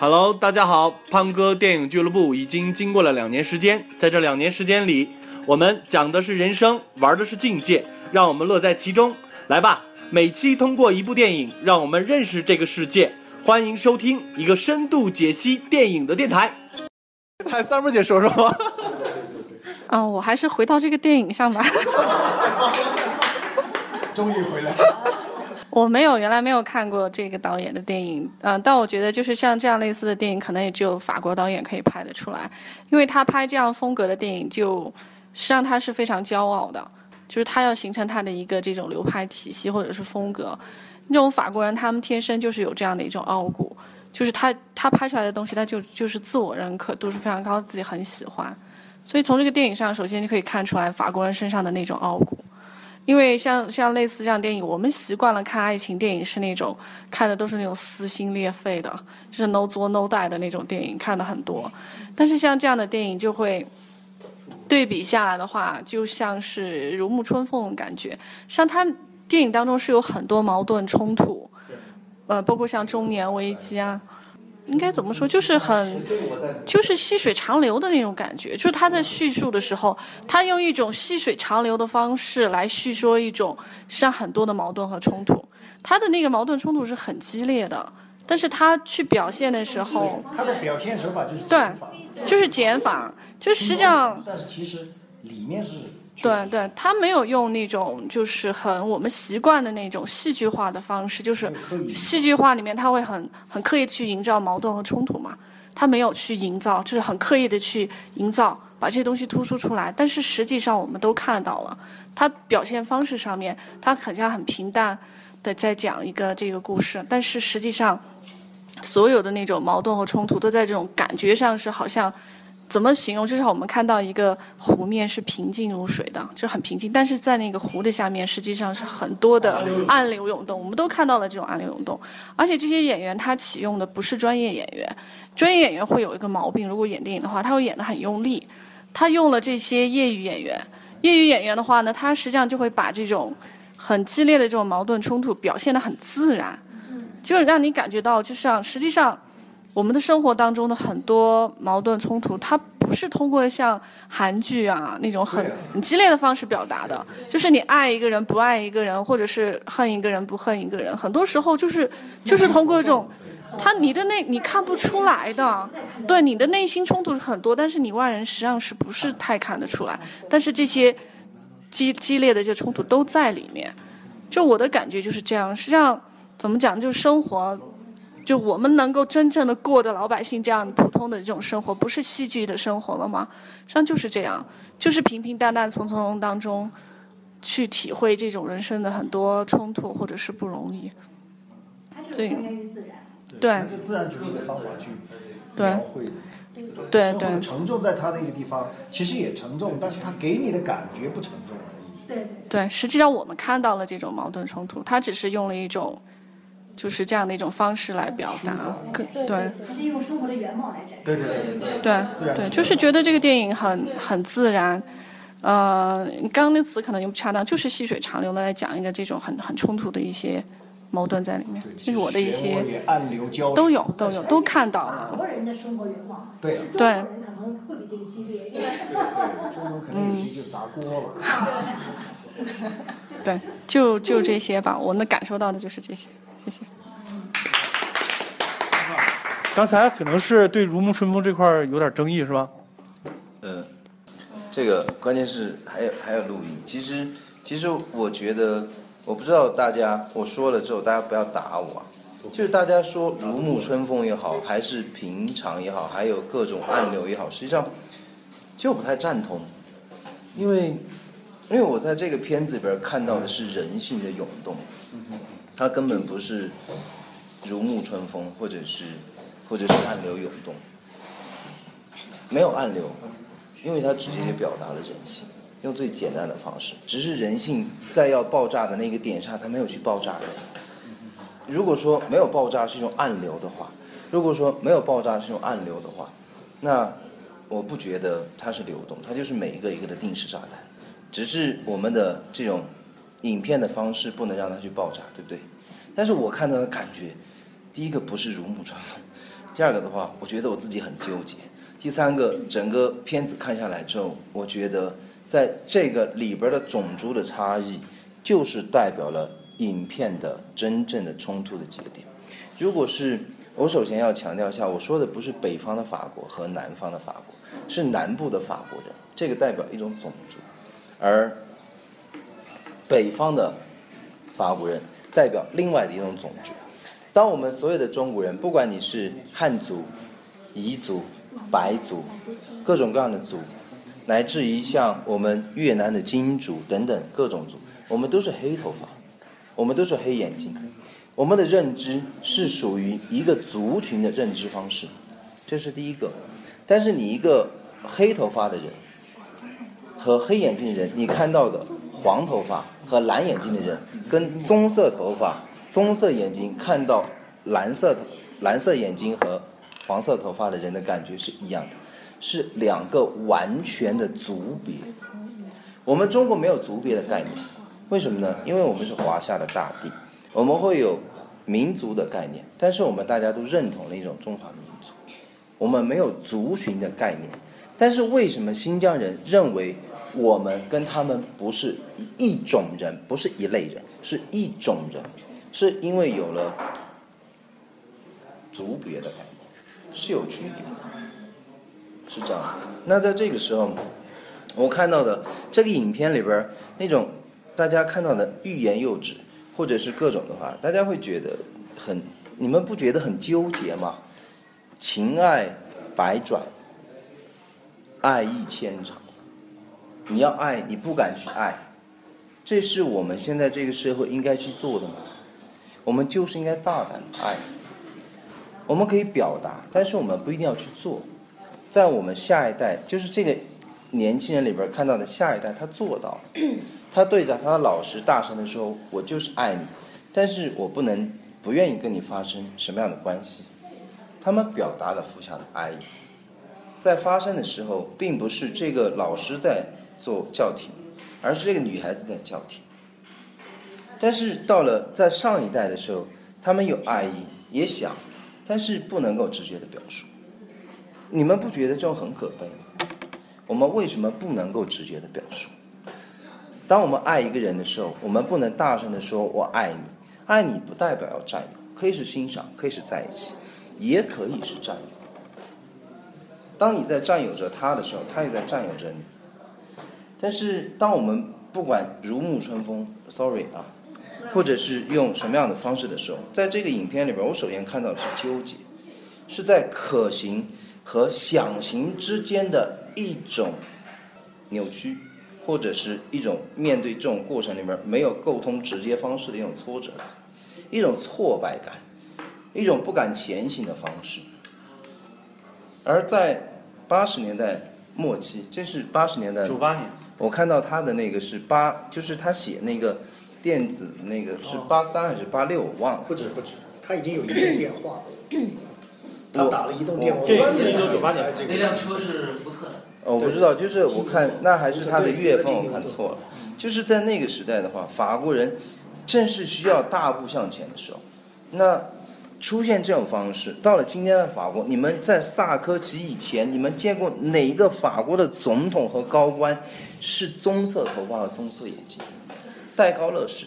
Hello，大家好，胖哥电影俱乐部已经经过了两年时间，在这两年时间里，我们讲的是人生，玩的是境界，让我们乐在其中。来吧，每期通过一部电影，让我们认识这个世界。欢迎收听一个深度解析电影的电台。还三妹姐说说吧。嗯，我还是回到这个电影上吧。终于回来。我没有，原来没有看过这个导演的电影，嗯，但我觉得就是像这样类似的电影，可能也只有法国导演可以拍得出来，因为他拍这样风格的电影，就实际上他是非常骄傲的，就是他要形成他的一个这种流派体系或者是风格。那种法国人，他们天生就是有这样的一种傲骨，就是他他拍出来的东西，他就就是自我认可度是非常高，自己很喜欢。所以从这个电影上，首先就可以看出来法国人身上的那种傲骨。因为像像类似这样电影，我们习惯了看爱情电影是那种看的都是那种撕心裂肺的，就是 no 作 no die 的那种电影看的很多。但是像这样的电影就会对比下来的话，就像是如沐春风的感觉。像他电影当中是有很多矛盾冲突，呃，包括像中年危机啊。应该怎么说？就是很，就是细水长流的那种感觉。就是他在叙述的时候，他用一种细水长流的方式来叙说一种实际上很多的矛盾和冲突。他的那个矛盾冲突是很激烈的，但是他去表现的时候，他的表现手法就是对，就是减法，就实际上，但是其实里面是。对对，他没有用那种就是很我们习惯的那种戏剧化的方式，就是戏剧化里面他会很很刻意去营造矛盾和冲突嘛，他没有去营造，就是很刻意的去营造，把这些东西突出出来。但是实际上我们都看到了，他表现方式上面，他好像很平淡的在讲一个这个故事，但是实际上所有的那种矛盾和冲突都在这种感觉上是好像。怎么形容？至少我们看到一个湖面是平静如水的，就很平静。但是在那个湖的下面，实际上是很多的暗流涌动。我们都看到了这种暗流涌动。而且这些演员他启用的不是专业演员，专业演员会有一个毛病，如果演电影的话，他会演得很用力。他用了这些业余演员，业余演员的话呢，他实际上就会把这种很激烈的这种矛盾冲突表现得很自然，就是让你感觉到，就像实际上。我们的生活当中的很多矛盾冲突，它不是通过像韩剧啊那种很很激烈的方式表达的，就是你爱一个人不爱一个人，或者是恨一个人不恨一个人，很多时候就是就是通过这种，他你的内你看不出来的，对你的内心冲突是很多，但是你外人实际上是不是太看得出来？但是这些激激烈的这冲突都在里面，就我的感觉就是这样。实际上怎么讲，就是生活。就我们能够真正的过的老百姓这样普通的这种生活，不是戏剧的生活了吗？实际上就是这样，就是平平淡淡、从从容当中，去体会这种人生的很多冲突或者是不容易。对，就，自然主义的方法去描绘的。对对。沉重在他那个地方，其实也沉重，但是他给你的感觉不沉重而已。对对，实际上我们看到了这种矛盾冲突，他只是用了一种。就是这样的一种方式来表达，对，它是用生活的原貌来展示。对对对对对对，就是觉得这个电影很很自然，呃，刚刚那词可能用不恰当，就是细水长流的来讲一个这种很很冲突的一些矛盾在里面，这是我的一些都有都有都看到了。很多人的生活原貌，对对，人可能会比这个激烈。对对对，中国可能就砸锅了。对，就就这些吧，我能感受到的就是这些。谢谢。刚才可能是对《如沐春风》这块有点争议，是吧？呃，这个关键是还有还有录音。其实其实我觉得，我不知道大家我说了之后，大家不要打我。就是大家说《如沐春风》也好，还是平常也好，还有各种暗流也好，实际上就不太赞同，因为因为我在这个片子里边看到的是人性的涌动。它根本不是如沐春风，或者是或者是暗流涌动，没有暗流，因为它直接就表达了人性，用最简单的方式，只是人性在要爆炸的那个点上，它没有去爆炸。如果说没有爆炸是一种暗流的话，如果说没有爆炸是一种暗流的话，那我不觉得它是流动，它就是每一个一个的定时炸弹，只是我们的这种。影片的方式不能让它去爆炸，对不对？但是我看到的感觉，第一个不是如沐春风，第二个的话，我觉得我自己很纠结。第三个，整个片子看下来之后，我觉得在这个里边的种族的差异，就是代表了影片的真正的冲突的节点。如果是我首先要强调一下，我说的不是北方的法国和南方的法国，是南部的法国人，这个代表一种种族，而北方的法国人代表另外的一种种族。当我们所有的中国人，不管你是汉族、彝族、白族，各种各样的族，乃至于像我们越南的金族等等各种族，我们都是黑头发，我们都是黑眼睛，我们的认知是属于一个族群的认知方式，这是第一个。但是你一个黑头发的人和黑眼睛的人，你看到的黄头发和蓝眼睛的人，跟棕色头发、棕色眼睛看到蓝色头、蓝色眼睛和黄色头发的人的感觉是一样的，是两个完全的族别。我们中国没有族别的概念，为什么呢？因为我们是华夏的大地，我们会有民族的概念，但是我们大家都认同了一种中华民族，我们没有族群的概念。但是为什么新疆人认为我们跟他们不是一种人，不是一类人，是一种人？是因为有了族别的概念，是有区别的，是这样子。那在这个时候，我看到的这个影片里边那种大家看到的欲言又止，或者是各种的话，大家会觉得很，你们不觉得很纠结吗？情爱百转，爱意千场。你要爱，你不敢去爱，这是我们现在这个社会应该去做的嘛？我们就是应该大胆的爱。我们可以表达，但是我们不一定要去做。在我们下一代，就是这个年轻人里边看到的下一代，他做到了，他对着他的老师大声的说：“我就是爱你，但是我不能不愿意跟你发生什么样的关系。”他们表达了互相的爱意。在发生的时候，并不是这个老师在做叫停，而是这个女孩子在叫停。但是到了在上一代的时候，他们有爱意，也想，但是不能够直接的表述。你们不觉得这种很可悲吗？我们为什么不能够直接的表述？当我们爱一个人的时候，我们不能大声的说“我爱你”，爱你不代表要占有，可以是欣赏，可以是在一起，也可以是占有。当你在占有着他的时候，他也在占有着你。但是，当我们不管如沐春风，sorry 啊，或者是用什么样的方式的时候，在这个影片里边，我首先看到的是纠结，是在可行和想行之间的一种扭曲，或者是一种面对这种过程里面没有沟通直接方式的一种挫折感，一种挫败感，一种不敢前行的方式。而在八十年代末期，这是八十年代九八年，我看到他的那个是八，就是他写那个电子那个是八三还是八六，我忘了。不止不止，他已经有移动电话了。他打了移动电话，这专门这1998来年这个那辆车是福特的，哦，我不知道，就是我看那还是他的月份，我看错了。就是在那个时代的话，法国人正是需要大步向前的时候，那出现这种方式，到了今天的法国，你们在萨科齐以前，你们见过哪一个法国的总统和高官是棕色头发和棕色眼睛？戴高乐是，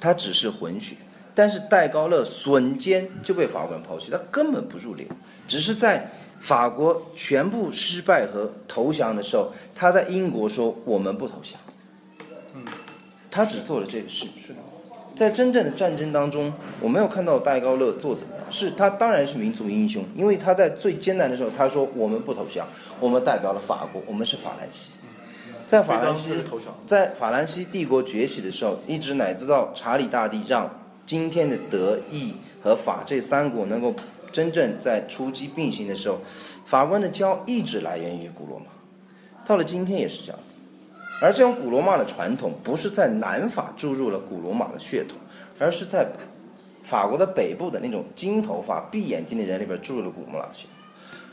他只是混血，但是戴高乐瞬间就被法国人抛弃，他根本不入流，只是在法国全部失败和投降的时候，他在英国说我们不投降，他只做了这个事。在真正的战争当中，我没有看到戴高乐做怎么样，是他当然是民族英雄，因为他在最艰难的时候，他说我们不投降，我们代表了法国，我们是法兰西，在法兰西在法兰西帝国崛起的时候，一直乃至到查理大帝让今天的德意和法这三国能够真正在出击并行的时候，法官的骄傲一直来源于古罗马，到了今天也是这样子。而这种古罗马的传统不是在南法注入了古罗马的血统，而是在法国的北部的那种金头发、闭眼睛的人里边注入了古罗马血统。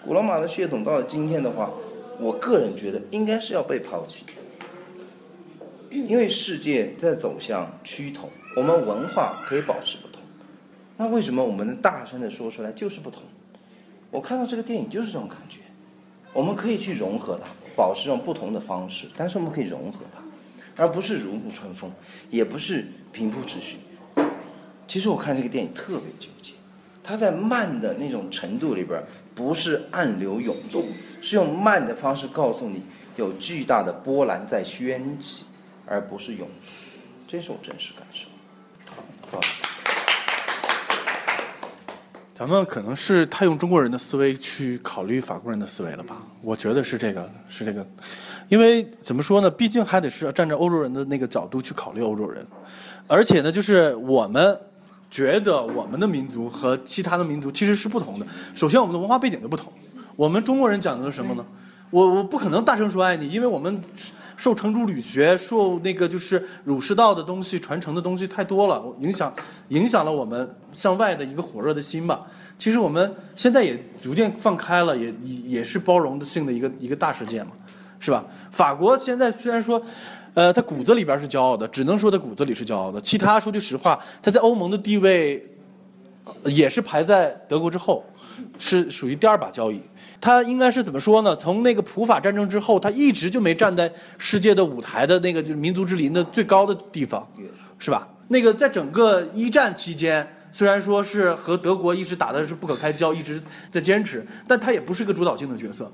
古罗马的血统到了今天的话，我个人觉得应该是要被抛弃，因为世界在走向趋同，我们文化可以保持不同，那为什么我们能大声的说出来就是不同？我看到这个电影就是这种感觉，我们可以去融合它，保持用不同的方式，但是我们可以融合它，而不是如沐春风，也不是平铺直叙。其实我看这个电影特别纠结，它在慢的那种程度里边，不是暗流涌动，是用慢的方式告诉你有巨大的波澜在掀起，而不是涌。这是我真实感受。不好。咱们可能是太用中国人的思维去考虑法国人的思维了吧？我觉得是这个，是这个，因为怎么说呢？毕竟还得是站在欧洲人的那个角度去考虑欧洲人，而且呢，就是我们觉得我们的民族和其他的民族其实是不同的。首先，我们的文化背景就不同。我们中国人讲的是什么呢？我我不可能大声说爱你，因为我们受程朱理学、受那个就是儒释道的东西传承的东西太多了，影响影响了我们向外的一个火热的心吧。其实我们现在也逐渐放开了，也也也是包容的性的一个一个大世界嘛，是吧？法国现在虽然说，呃，他骨子里边是骄傲的，只能说他骨子里是骄傲的。其他说句实话，他在欧盟的地位也是排在德国之后，是属于第二把交椅。他应该是怎么说呢？从那个普法战争之后，他一直就没站在世界的舞台的那个就是民族之林的最高的地方，是吧？那个在整个一战期间，虽然说是和德国一直打的是不可开交，一直在坚持，但他也不是一个主导性的角色。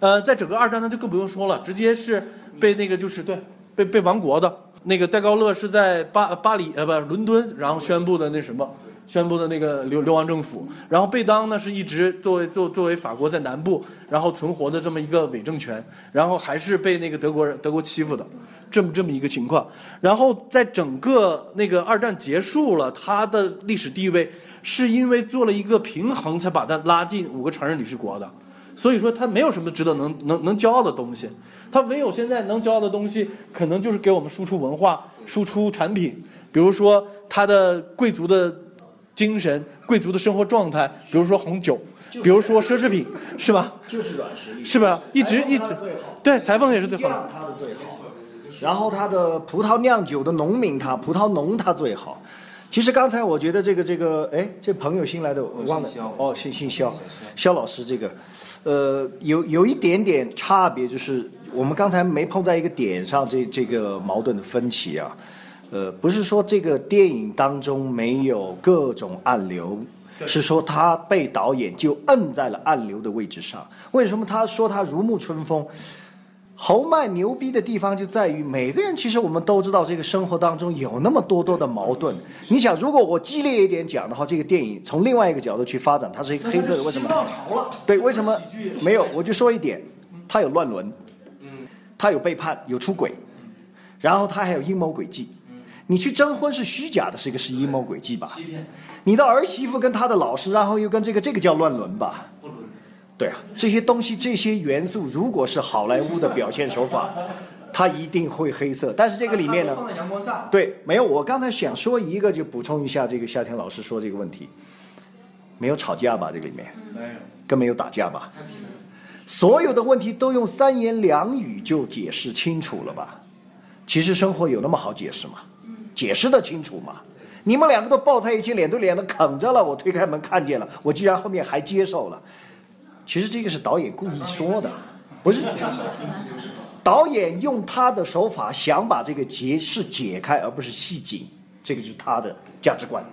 呃，在整个二战呢就更不用说了，直接是被那个就是对被被亡国的那个戴高乐是在巴巴黎呃不伦敦，然后宣布的那什么。宣布的那个流流亡政府，然后贝当呢是一直作为作作为法国在南部然后存活的这么一个伪政权，然后还是被那个德国人德国欺负的，这么这么一个情况。然后在整个那个二战结束了，他的历史地位是因为做了一个平衡，才把他拉进五个常任理事国的。所以说他没有什么值得能能能骄傲的东西，他唯有现在能骄傲的东西，可能就是给我们输出文化、输出产品，比如说他的贵族的。精神、贵族的生活状态，比如说红酒，比如说奢侈品，是吧？就是软实力，是吧？一直一直对裁缝也是最好酱的。最好，然后他的葡萄酿酒的农民他葡萄农他最好。其实刚才我觉得这个这个，哎，这朋友新来的，我忘了肖哦，姓姓肖，肖老师这个，呃，有有一点点差别，就是我们刚才没碰在一个点上，这这个矛盾的分歧啊。呃，不是说这个电影当中没有各种暗流，是说他被导演就摁在了暗流的位置上。为什么他说他如沐春风？侯麦牛逼的地方就在于，每个人其实我们都知道，这个生活当中有那么多多的矛盾。你想，如果我激烈一点讲的话，这个电影从另外一个角度去发展，它是一个黑色的，为什么？对，为什么没有？我就说一点，他有乱伦，他有背叛，有出轨，然后他还有阴谋诡计。你去征婚是虚假的，是一个是阴谋诡计吧？你的儿媳妇跟他的老师，然后又跟这个这个叫乱伦吧？对啊，这些东西这些元素，如果是好莱坞的表现手法，它一定会黑色。但是这个里面呢，放在阳光下，对，没有。我刚才想说一个，就补充一下这个夏天老师说这个问题，没有吵架吧？这个里面没有。更没有打架吧？所有的问题都用三言两语就解释清楚了吧？其实生活有那么好解释吗？解释得清楚吗？你们两个都抱在一起，脸对脸的啃着了，我推开门看见了，我居然后面还接受了。其实这个是导演故意说的，不是导演用他的手法想把这个结是解开，而不是细紧，这个就是他的价值观。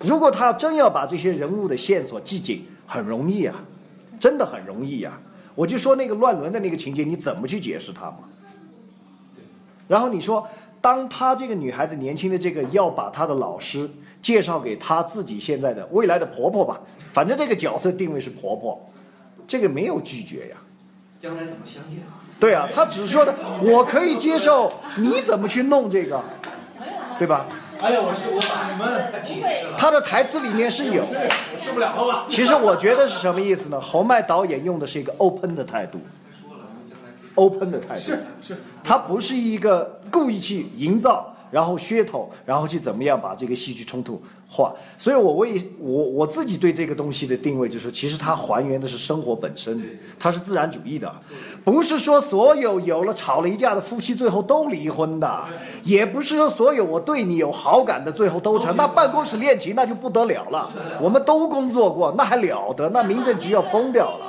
如果他真要把这些人物的线索系紧，很容易啊，真的很容易啊。我就说那个乱伦的那个情节，你怎么去解释它嘛？然后你说，当她这个女孩子年轻的这个要把她的老师介绍给她自己现在的未来的婆婆吧，反正这个角色定位是婆婆，这个没有拒绝呀。将来怎么相见啊？对啊，他只说的我可以接受，你怎么去弄这个，对吧？哎呀，我是我把你们解释了，他的台词里面是有。我受不了了吧？其实我觉得是什么意思呢？侯麦导演用的是一个 open 的态度，open 的态度，是是，他不是一个故意去营造然后噱头，然后去怎么样把这个戏剧冲突化。所以我为我我自己对这个东西的定位就是说，其实它还原的是生活本身，它是自然主义的，不是说所有有了吵了一架的夫妻最后都离婚的，也不是说所有我对你有好感的最后都成。那办公室恋情那就不得了了，我们都工作过，那还了得？那民政局要疯掉了。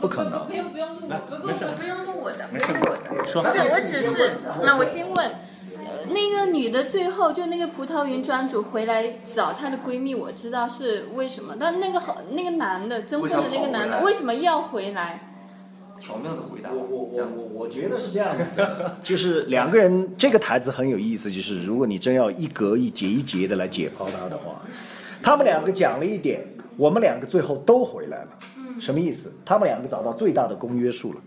不可能。不用不用录我，不不不不用录我的，没事的。说。不是，我只是，那我先问，呃那个女的最后就那个葡萄园庄主回来找她的闺蜜，我知道是为什么，但那个好那个男的征婚的那个男的为什么要回来？巧妙的回答，我我我我觉得是这样子的，就是两个人这个台词很有意思，就是如果你真要一格一节一节的来解剖它的话，他们两个讲了一点，我们两个最后都回来了，什么意思？他们两个找到最大的公约数了，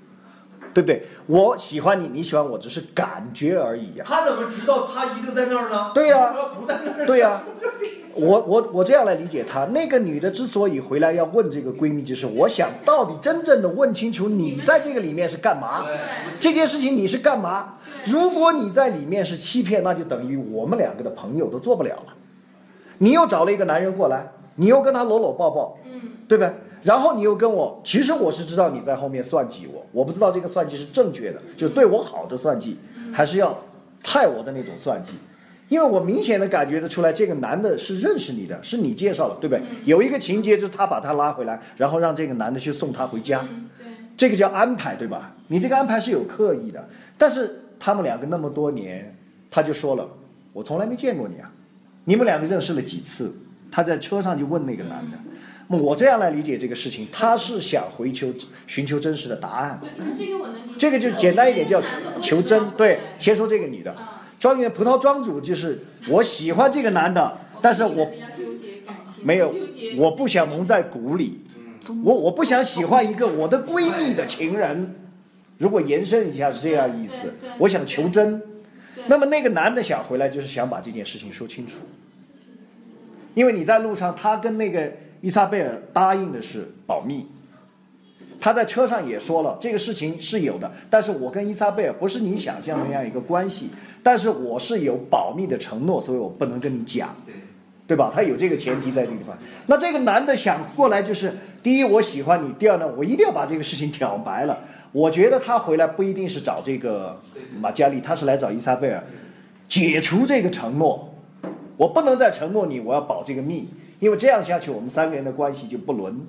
对不对？我喜欢你，你喜欢我，只是感觉而已呀、他怎么知道他一定在那儿呢？对呀为什么不在那儿。对呀、我我我这样来理解他，那个女的之所以回来要问这个闺蜜，就是我想到底真正的问清楚你在这个里面是干嘛，这件事情你是干嘛？如果你在里面是欺骗，那就等于我们两个的朋友都做不了了。你又找了一个男人过来，你又跟他搂搂抱抱，对吧？然后你又跟我，其实我是知道你在后面算计我，我不知道这个算计是正确的，就对我好的算计，还是要害我的那种算计。因为我明显的感觉得出来，这个男的是认识你的，是你介绍的，对不对？有一个情节就是他把他拉回来，然后让这个男的去送她回家，这个叫安排，对吧？你这个安排是有刻意的，但是他们两个那么多年，他就说了，我从来没见过你啊，你们两个认识了几次？他在车上就问那个男的。我这样来理解这个事情，他是想回求寻求真实的答案。这个我能理解。这个就简单一点叫求真。对，先说这个女的，庄园葡萄庄主就是我喜欢这个男的，但是我没有，我不想蒙在鼓里，我我不想喜欢一个我的闺蜜的情人。如果延伸一下是这样意思，我想求真。那么那个男的想回来，就是想把这件事情说清楚。因为你在路上，他跟那个伊莎贝尔答应的是保密，他在车上也说了这个事情是有的，但是我跟伊莎贝尔不是你想象的那样一个关系，但是我是有保密的承诺，所以我不能跟你讲，对吧？他有这个前提在这个地方。那这个男的想过来就是，第一我喜欢你，第二呢，我一定要把这个事情挑白了。我觉得他回来不一定是找这个马加丽，他是来找伊莎贝尔，解除这个承诺。我不能再承诺你，我要保这个密，因为这样下去我们三个人的关系就不伦。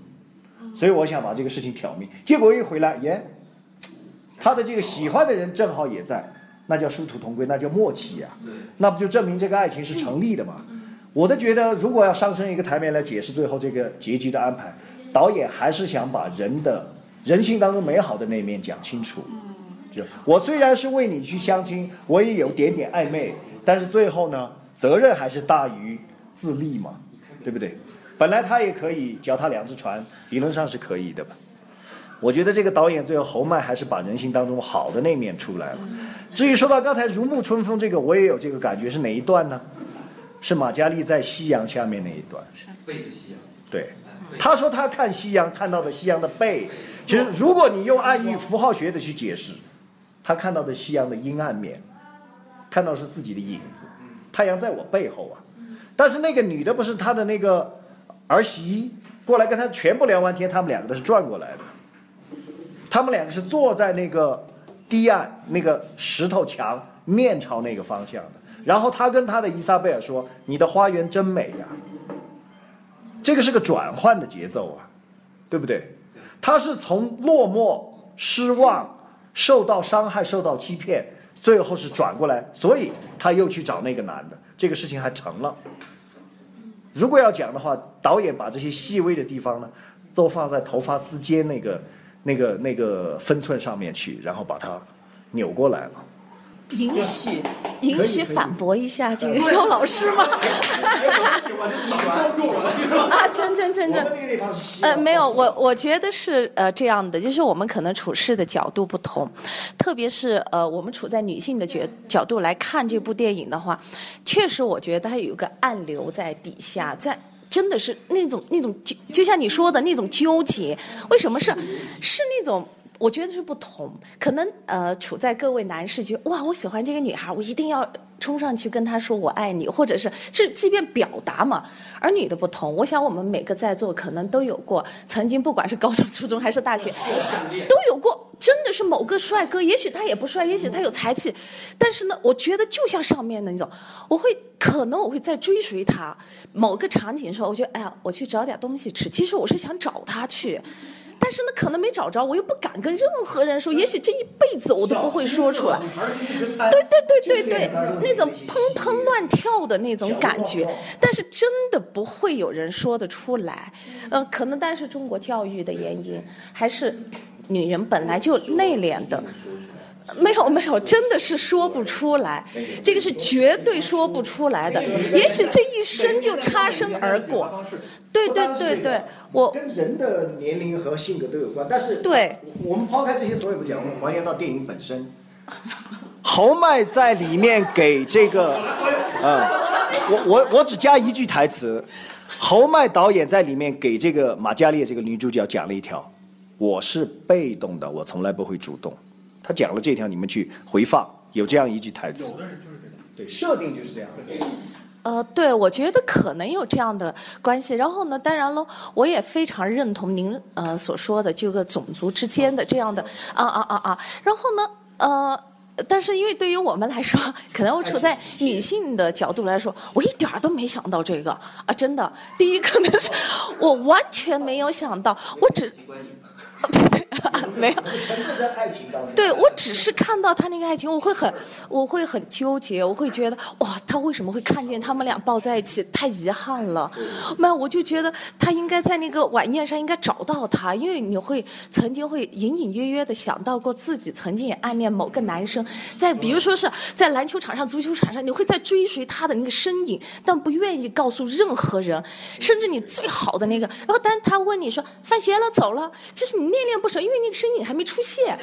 所以我想把这个事情挑明。结果一回来，耶，他的这个喜欢的人正好也在，那叫殊途同归，那叫默契呀、那不就证明这个爱情是成立的嘛？我都觉得，如果要上升一个台面来解释最后这个结局的安排，导演还是想把人的人性当中美好的那一面讲清楚。就我虽然是为你去相亲，我也有点点暧昧，但是最后呢，责任还是大于自立嘛，对不对？本来他也可以脚踏两只船，理论上是可以的吧。我觉得这个导演最后侯麦还是把人性当中好的那面出来了。至于说到刚才如沐春风这个，我也有这个感觉，是哪一段呢？是马嘉祺在夕阳下面那一段。背着夕阳，对，他说他看夕阳看到的夕阳的背，其实如果你用暗喻符号学的去解释，他看到的夕阳的阴暗面，看到是自己的影子，太阳在我背后啊。但是那个女的不是他的那个儿媳过来跟他全部聊完天，他们两个都是转过来的，他们两个是坐在那个堤岸那个石头墙面朝那个方向的，然后他跟他的伊莎贝尔说：“你的花园真美呀、这个是个转换的节奏啊，对不对？他是从落寞、失望、受到伤害、受到欺骗，最后是转过来，所以他又去找那个男的，这个事情还成了。如果要讲的话，导演把这些细微的地方呢，都放在头发丝间那个、那个、那个分寸上面去，然后把它扭过来了。允许允许反驳一下这个肖老师吗？啊，真真真真呃，没有，我我觉得是呃这样的，就是我们可能处事的角度不同，特别是呃我们处在女性的角角度来看这部电影的话，确实我觉得它有一个暗流在底下，在。真的是那种那种就就像你说的那种纠结，为什么是是那种？我觉得是不同，可能呃，处在各位男士觉得哇，我喜欢这个女孩，我一定要冲上去跟她说我爱你，或者是这即便表达嘛。而女的不同，我想我们每个在座可能都有过，曾经不管是高中、初中还是大学，都有过。真的是某个帅哥，也许他也不帅，也许他有才气，但是呢，我觉得就像上面的那种，我会可能我会在追随他。某个场景的时候，我觉得哎呀，我去找点东西吃。其实我是想找他去，但是呢，可能没找着，我又不敢跟任何人说。也许这一辈子我都不会说出来。对对对对对，那种砰砰乱跳的那种感觉，但是真的不会有人说得出来。呃，可能但是中国教育的原因，还是。女人本来就内敛的，没有没有，真的是说不出来，这个是绝对说不出来的。也许这一生就擦身而过。对对对对，我跟人的年龄和性格都有关，但是对，我们抛开这些所有不讲，我们还原到电影本身。侯麦在里面给这个，嗯，我我我只加一句台词，侯麦导演在里面给这个马嘉烈这个女主角讲了一条。我是被动的，我从来不会主动。他讲了这条，你们去回放，有这样一句台词。有的人就是这样，对，设定就是这样。呃，对，我觉得可能有这样的关系。然后呢，当然了，我也非常认同您呃所说的这个种族之间的这样的啊啊啊啊。然后呢，呃，但是因为对于我们来说，可能我处在女性的角度来说，我一点儿都没想到这个啊，真的。第一，可能是我完全没有想到，我只。对对，没有。对我只是看到他那个爱情，我会很，我会很纠结，我会觉得哇，他为什么会看见他们俩抱在一起？太遗憾了。那我就觉得他应该在那个晚宴上应该找到他，因为你会曾经会隐隐约约的想到过自己曾经也暗恋某个男生，在比如说是在篮球场上、足球场上，你会在追随他的那个身影，但不愿意告诉任何人，甚至你最好的那个。然后当他问你说放学了走了，这是你。恋恋不舍，因为那个身影还没出现，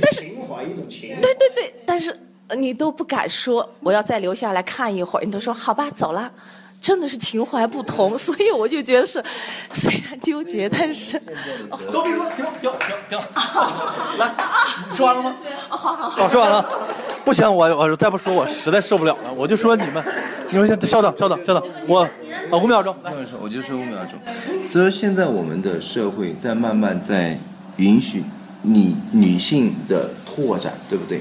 但是对对对，但是你都不敢说，我要再留下来看一会儿，你都说好吧，走了，真的是情怀不同，所以我就觉得是 虽然纠结，但是 都别说，停停停停，来，你说完了吗？好好。好，说完了，不行，我我再不说，我实在受不了了，我就说你们，你们先稍等稍等稍等，我啊五秒钟，来，我就说五秒钟，所以说现在我们的社会在慢慢在。允许你女性的拓展，对不对？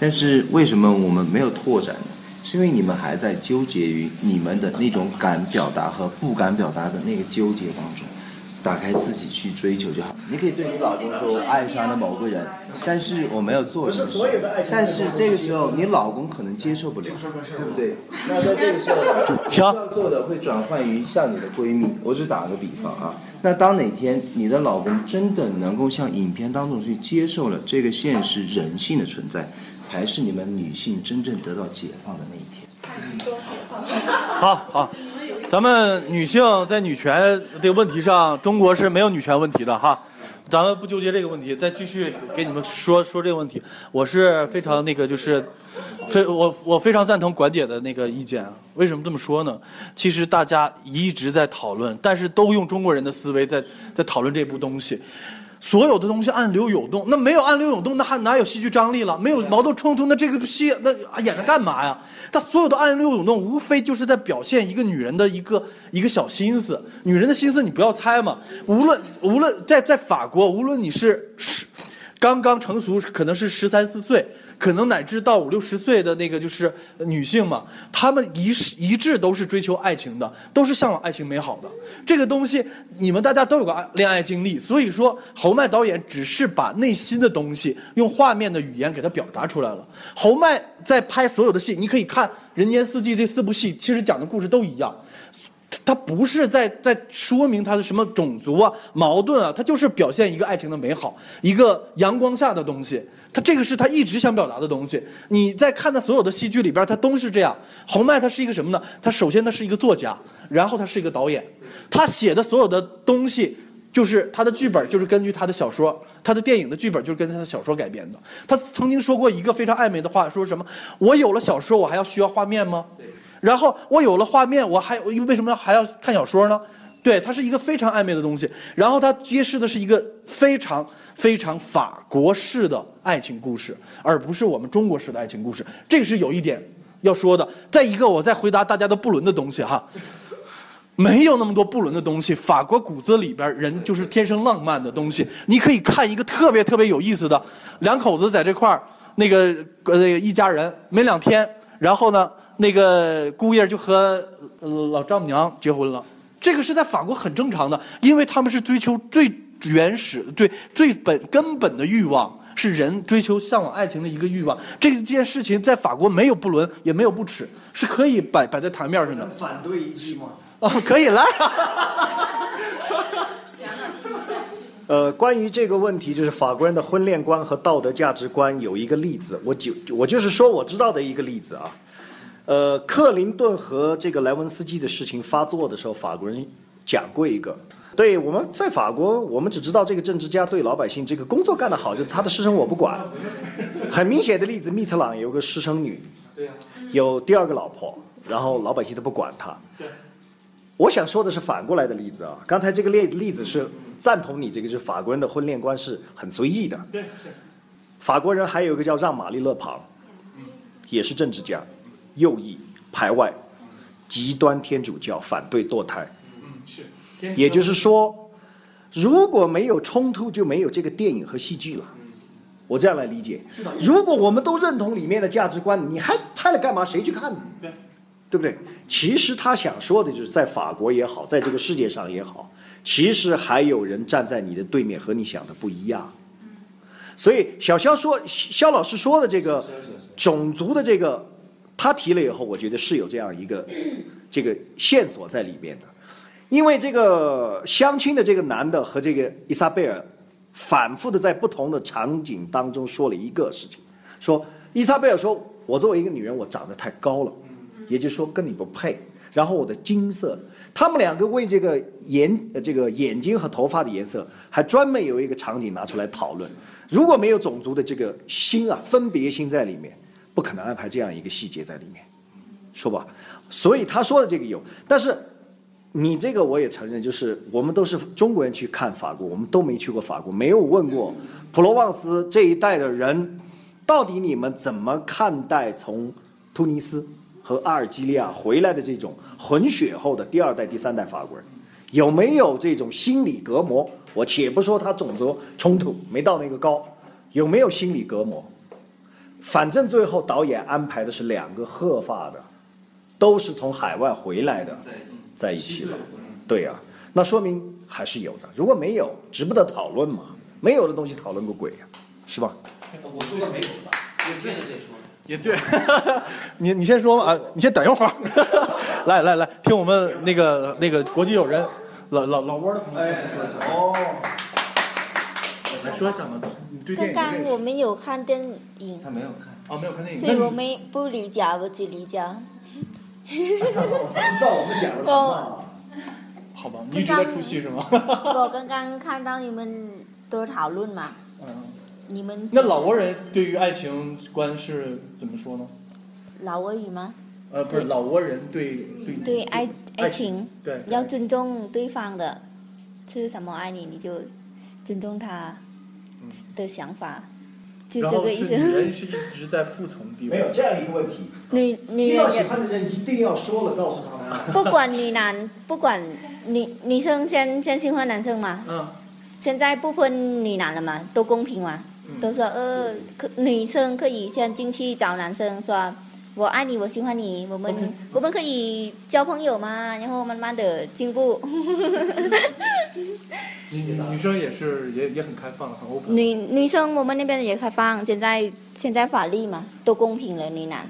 但是为什么我们没有拓展呢？是因为你们还在纠结于你们的那种敢表达和不敢表达的那个纠结当中。打开自己去追求就好。你可以对你老公说爱上了某个人，但是我没有做什么。但是这个时候你老公可能接受不了，对不对？那在这个时候，需要做的会转换于像你的闺蜜。我只打个比方啊。那当哪天你的老公真的能够像影片当中去接受了这个现实人性的存在，才是你们女性真正得到解放的那一天。好好。咱们女性在女权这个问题上，中国是没有女权问题的哈。咱们不纠结这个问题，再继续给你们说说这个问题。我是非常那个，就是非我我非常赞同管姐的那个意见啊。为什么这么说呢？其实大家一直在讨论，但是都用中国人的思维在在讨论这部东西。所有的东西暗流涌动，那没有暗流涌动，那还哪有戏剧张力了？没有矛盾冲突，那这个戏那演它干嘛呀？它所有的暗流涌动，无非就是在表现一个女人的一个一个小心思。女人的心思你不要猜嘛。无论无论在在法国，无论你是是刚刚成熟，可能是十三四岁。可能乃至到五六十岁的那个就是女性嘛，她们一一致都是追求爱情的，都是向往爱情美好的。这个东西，你们大家都有个爱恋爱经历，所以说侯麦导演只是把内心的东西用画面的语言给它表达出来了。侯麦在拍所有的戏，你可以看《人间四季》这四部戏，其实讲的故事都一样。他不是在在说明他的什么种族啊、矛盾啊，他就是表现一个爱情的美好，一个阳光下的东西。他这个是他一直想表达的东西。你在看他所有的戏剧里边，他都是这样。侯麦他是一个什么呢？他首先他是一个作家，然后他是一个导演。他写的所有的东西，就是他的剧本就是根据他的小说，他的电影的剧本就是根据他的小说改编的。他曾经说过一个非常暧昧的话，说什么？我有了小说，我还要需要画面吗？然后我有了画面，我还为什么还要看小说呢？对，它是一个非常暧昧的东西。然后它揭示的是一个非常非常法国式的爱情故事，而不是我们中国式的爱情故事。这是有一点要说的。再一个，我再回答大家的不伦的东西哈，没有那么多不伦的东西。法国骨子里边人就是天生浪漫的东西。你可以看一个特别特别有意思的，两口子在这块儿，那个呃一家人没两天，然后呢，那个姑爷就和、老丈母娘结婚了。这个是在法国很正常的，因为他们是追求最原始、对最本根本的欲望，是人追求向往爱情的一个欲望。这件事情在法国没有不伦，也没有不耻，是可以摆摆在台面上的。反对一句吗？哦，可以来。呃，关于这个问题，就是法国人的婚恋观和道德价值观有一个例子，我就我就是说我知道的一个例子啊。呃，克林顿和这个莱文斯基的事情发作的时候，法国人讲过一个。对，我们在法国，我们只知道这个政治家对老百姓这个工作干得好，就他的私生我不管。很明显的例子，密特朗有个私生女，有第二个老婆，然后老百姓都不管他。我想说的是反过来的例子啊，刚才这个例例子是赞同你这个，是法国人的婚恋观是很随意的。法国人还有一个叫让·玛丽·勒庞，也是政治家，右翼排外，极端天主教，反对堕胎。嗯，是。也就是说，如果没有冲突，就没有这个电影和戏剧了。我这样来理解。是的。如果我们都认同里面的价值观，你还拍了干嘛？谁去看呢？对。对不对？其实他想说的就是，在法国也好，在这个世界上也好，其实还有人站在你的对面，和你想的不一样。所以小肖说，肖老师说的这个种族的这个，他提了以后，我觉得是有这样一个 这个线索在里面的。因为这个相亲的这个男的和这个伊莎贝尔，反复的在不同的场景当中说了一个事情，说伊莎贝尔说，我作为一个女人，我长得太高了。也就是说跟你不配，然后我的金色，他们两个为这个眼呃这个眼睛和头发的颜色，还专门有一个场景拿出来讨论。如果没有种族的这个心啊分别心在里面，不可能安排这样一个细节在里面，说吧。所以他说的这个有，但是你这个我也承认，就是我们都是中国人去看法国，我们都没去过法国，没有问过普罗旺斯这一代的人，到底你们怎么看待从突尼斯？和阿尔及利亚回来的这种混血后的第二代、第三代法国人，有没有这种心理隔膜？我且不说他种族冲突没到那个高，有没有心理隔膜？反正最后导演安排的是两个鹤发的，都是从海外回来的，在一起了。对呀，那说明还是有的。如果没有，值不得讨论嘛？没有的东西讨论个鬼呀，是吧？我说的没有吧？接着再说。也对，你你先说吧啊，你先等一会儿，来来来，听我们那个那个国际友人老老老窝的朋友说一下哦，来说一下嘛，你对电影刚刚我们有看电影，他没有看，哦，没有看电影，所以我没不理解，我只理解。不知道我们讲了什么。好吧，你一直在出戏是吗？我刚刚看到你们都讨论嘛。嗯。你们那老挝人对于爱情观是怎么说呢？老挝语吗？呃，不是老挝人对对对爱爱情，对要尊重对方的，是什么爱你你就尊重他的想法，就这个意思。人是一直在服从地位。没有这样一个问题。女女遇到喜欢的人一定要说了，告诉他们。不管女男，不管女女生先先喜欢男生嘛。嗯。现在不分女男了嘛，都公平嘛。都说呃，可女生可以先进去找男生说，我爱你，我喜欢你，我们我们可以交朋友嘛，然后慢慢的进步。女女生也是也也很开放，很 open。女女生我们那边也开放，现在现在法律嘛都公平了，女男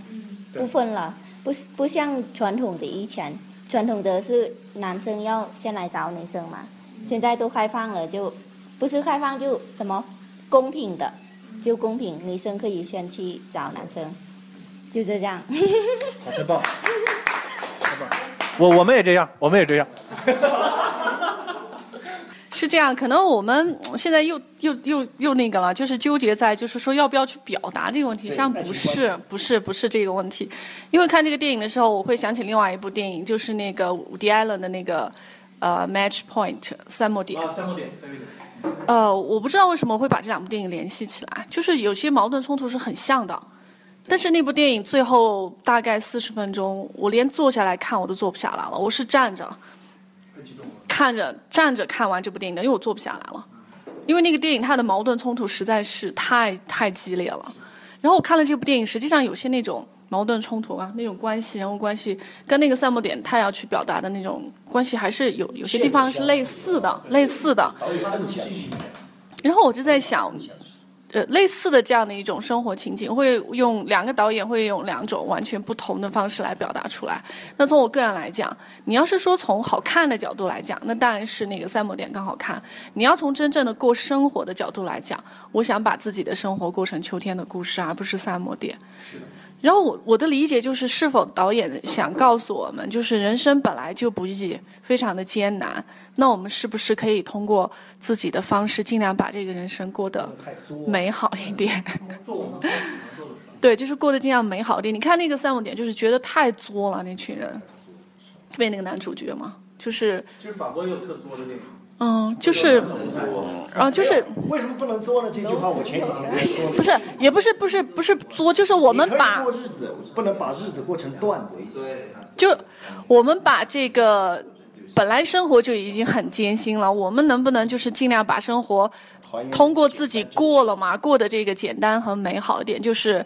不分了，不不像传统的以前，传统的是男生要先来找女生嘛，现在都开放了，就不是开放就什么。公平的，就公平，女生可以先去找男生，就这样。好，太棒，太棒。我我们也这样，我们也这样。是这样，可能我们现在又又又又那个了，就是纠结在就是说要不要去表达这个问题，实际上不是不是不是这个问题。因为看这个电影的时候，我会想起另外一部电影，就是那个伍迪·艾伦的那个呃《Match Point》三幕点。啊，三幕点，三幕点。呃，我不知道为什么会把这两部电影联系起来，就是有些矛盾冲突是很像的，但是那部电影最后大概四十分钟，我连坐下来看我都坐不下来了，我是站着，看着站着看完这部电影的，因为我坐不下来了，因为那个电影它的矛盾冲突实在是太太激烈了。然后我看了这部电影，实际上有些那种矛盾冲突啊，那种关系、人物关系，跟那个赛默点他要去表达的那种关系，还是有有些地方是类似的，类似的。然后我就在想，呃，类似的这样的一种生活情景，会用两个导演会用两种完全不同的方式来表达出来。那从我个人来讲，你要是说从好看的角度来讲，那当然是那个赛摩点更好看。你要从真正的过生活的角度来讲，我想把自己的生活过成秋天的故事，而不是赛摩点。然后我我的理解就是，是否导演想告诉我们，就是人生本来就不易，非常的艰难。那我们是不是可以通过自己的方式，尽量把这个人生过得美好一点？对，就是过得尽量美好一点。你看那个三五点，就是觉得太作了，那群人，特别那个男主角嘛，就是。其实法国也有特作的电影。嗯，就是，啊，就是为什么不能作呢？这句话我前几天才说了。不是，也不是，不是，不是作，就是我们把过日子不能把日子过成段子。就我们把这个本来生活就已经很艰辛了，我们能不能就是尽量把生活通过自己过了嘛，过的这个简单和美好一点，就是。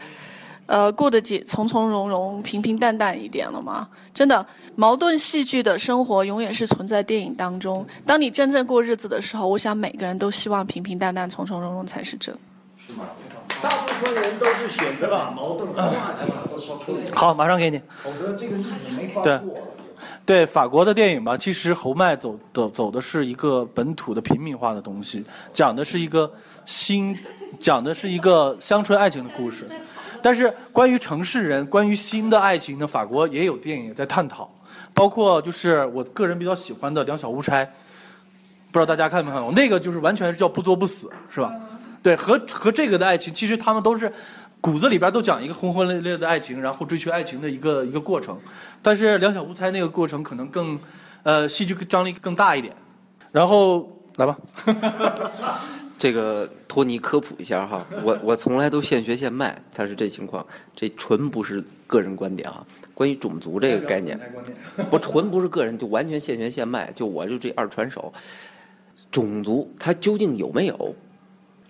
呃，过得简从从容容、平平淡淡一点了吗？真的，矛盾戏剧的生活永远是存在电影当中。当你真正过日子的时候，我想每个人都希望平平淡淡、从从容容才是真。是吗？大部分人都是选择把矛盾化解都说出来。好，马上给你。否则这个日子没法对过。对法国的电影吧，其实侯麦走走走的是一个本土的平民化的东西，讲的是一个新，讲的是一个乡村爱情的故事。但是关于城市人、关于新的爱情呢，法国也有电影在探讨，包括就是我个人比较喜欢的《两小无猜》，不知道大家看没看过？那个就是完全是叫不作不死，是吧？对，和和这个的爱情，其实他们都是骨子里边都讲一个轰轰烈烈的爱情，然后追求爱情的一个一个过程。但是《两小无猜》那个过程可能更，呃，戏剧张力更大一点。然后来吧。这个托尼科普一下哈，我我从来都现学现卖，他是这情况，这纯不是个人观点啊。关于种族这个概念，不纯不是个人，就完全现学现卖，就我就这二传手。种族它究竟有没有？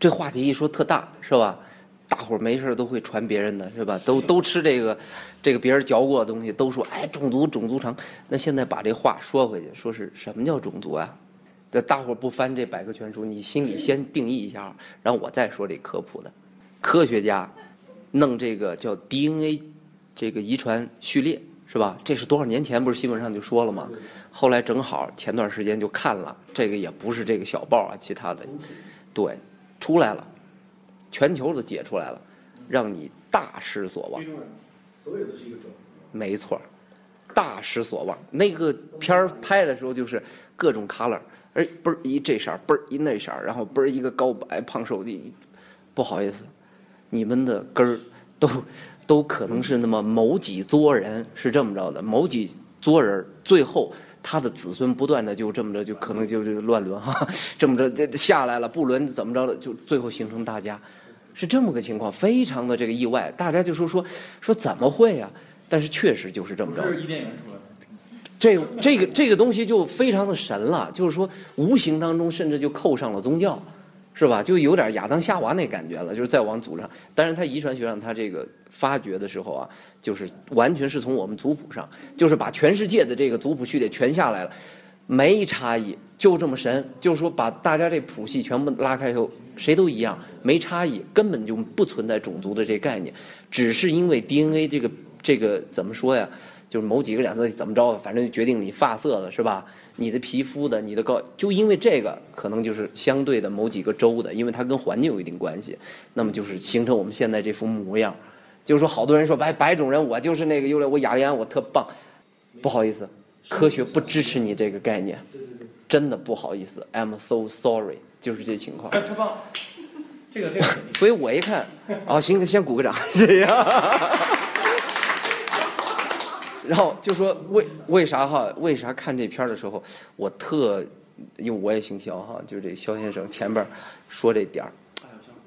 这话题一说特大是吧？大伙儿没事都会传别人的是吧？都都吃这个，这个别人嚼过的东西，都说哎种族种族长。那现在把这话说回去，说是什么叫种族啊？这大伙儿不翻这百科全书，你心里先定义一下，然后我再说这科普的。科学家弄这个叫 DNA，这个遗传序列是吧？这是多少年前不是新闻上就说了吗？后来正好前段时间就看了，这个也不是这个小报啊，其他的，对，出来了，全球都解出来了，让你大失所望。所有的是一个种子。没错，大失所望。那个片儿拍的时候就是各种 color。哎，嘣儿一这色儿，嘣儿一那色儿，然后嘣儿一个高白胖瘦的，不好意思，你们的根儿都都可能是那么某几撮人是这么着的，某几撮人最后他的子孙不断的就这么着，就可能就就乱伦哈，这么着这下来了不伦怎么着的，就最后形成大家，是这么个情况，非常的这个意外，大家就说说说怎么会呀、但是确实就是这么着。是伊甸园出来的。这这个这个东西就非常的神了，就是说无形当中甚至就扣上了宗教，是吧？就有点亚当夏娃那感觉了，就是再往祖上。当然，他遗传学上他这个发掘的时候啊，就是完全是从我们族谱上，就是把全世界的这个族谱序列全下来了，没差异，就这么神。就是说把大家这谱系全部拉开以后，谁都一样，没差异，根本就不存在种族的这概念，只是因为 DNA 这个这个怎么说呀？就是某几个染色体怎么着，反正就决定你发色的是吧？你的皮肤的，你的高，就因为这个，可能就是相对的某几个州的，因为它跟环境有一定关系，那么就是形成我们现在这副模样。就是说，好多人说白白种人，我就是那个优良，我雅利安，我特棒。不好意思，科学不支持你这个概念，真的不好意思，I'm so sorry，就是这情况。哎，特棒，这个这个。所以我一看，啊，行，先鼓个掌，这样。然后就说为为啥哈？为啥看这片儿的时候，我特，因为我也姓肖哈，就是这肖先生前边说这点儿，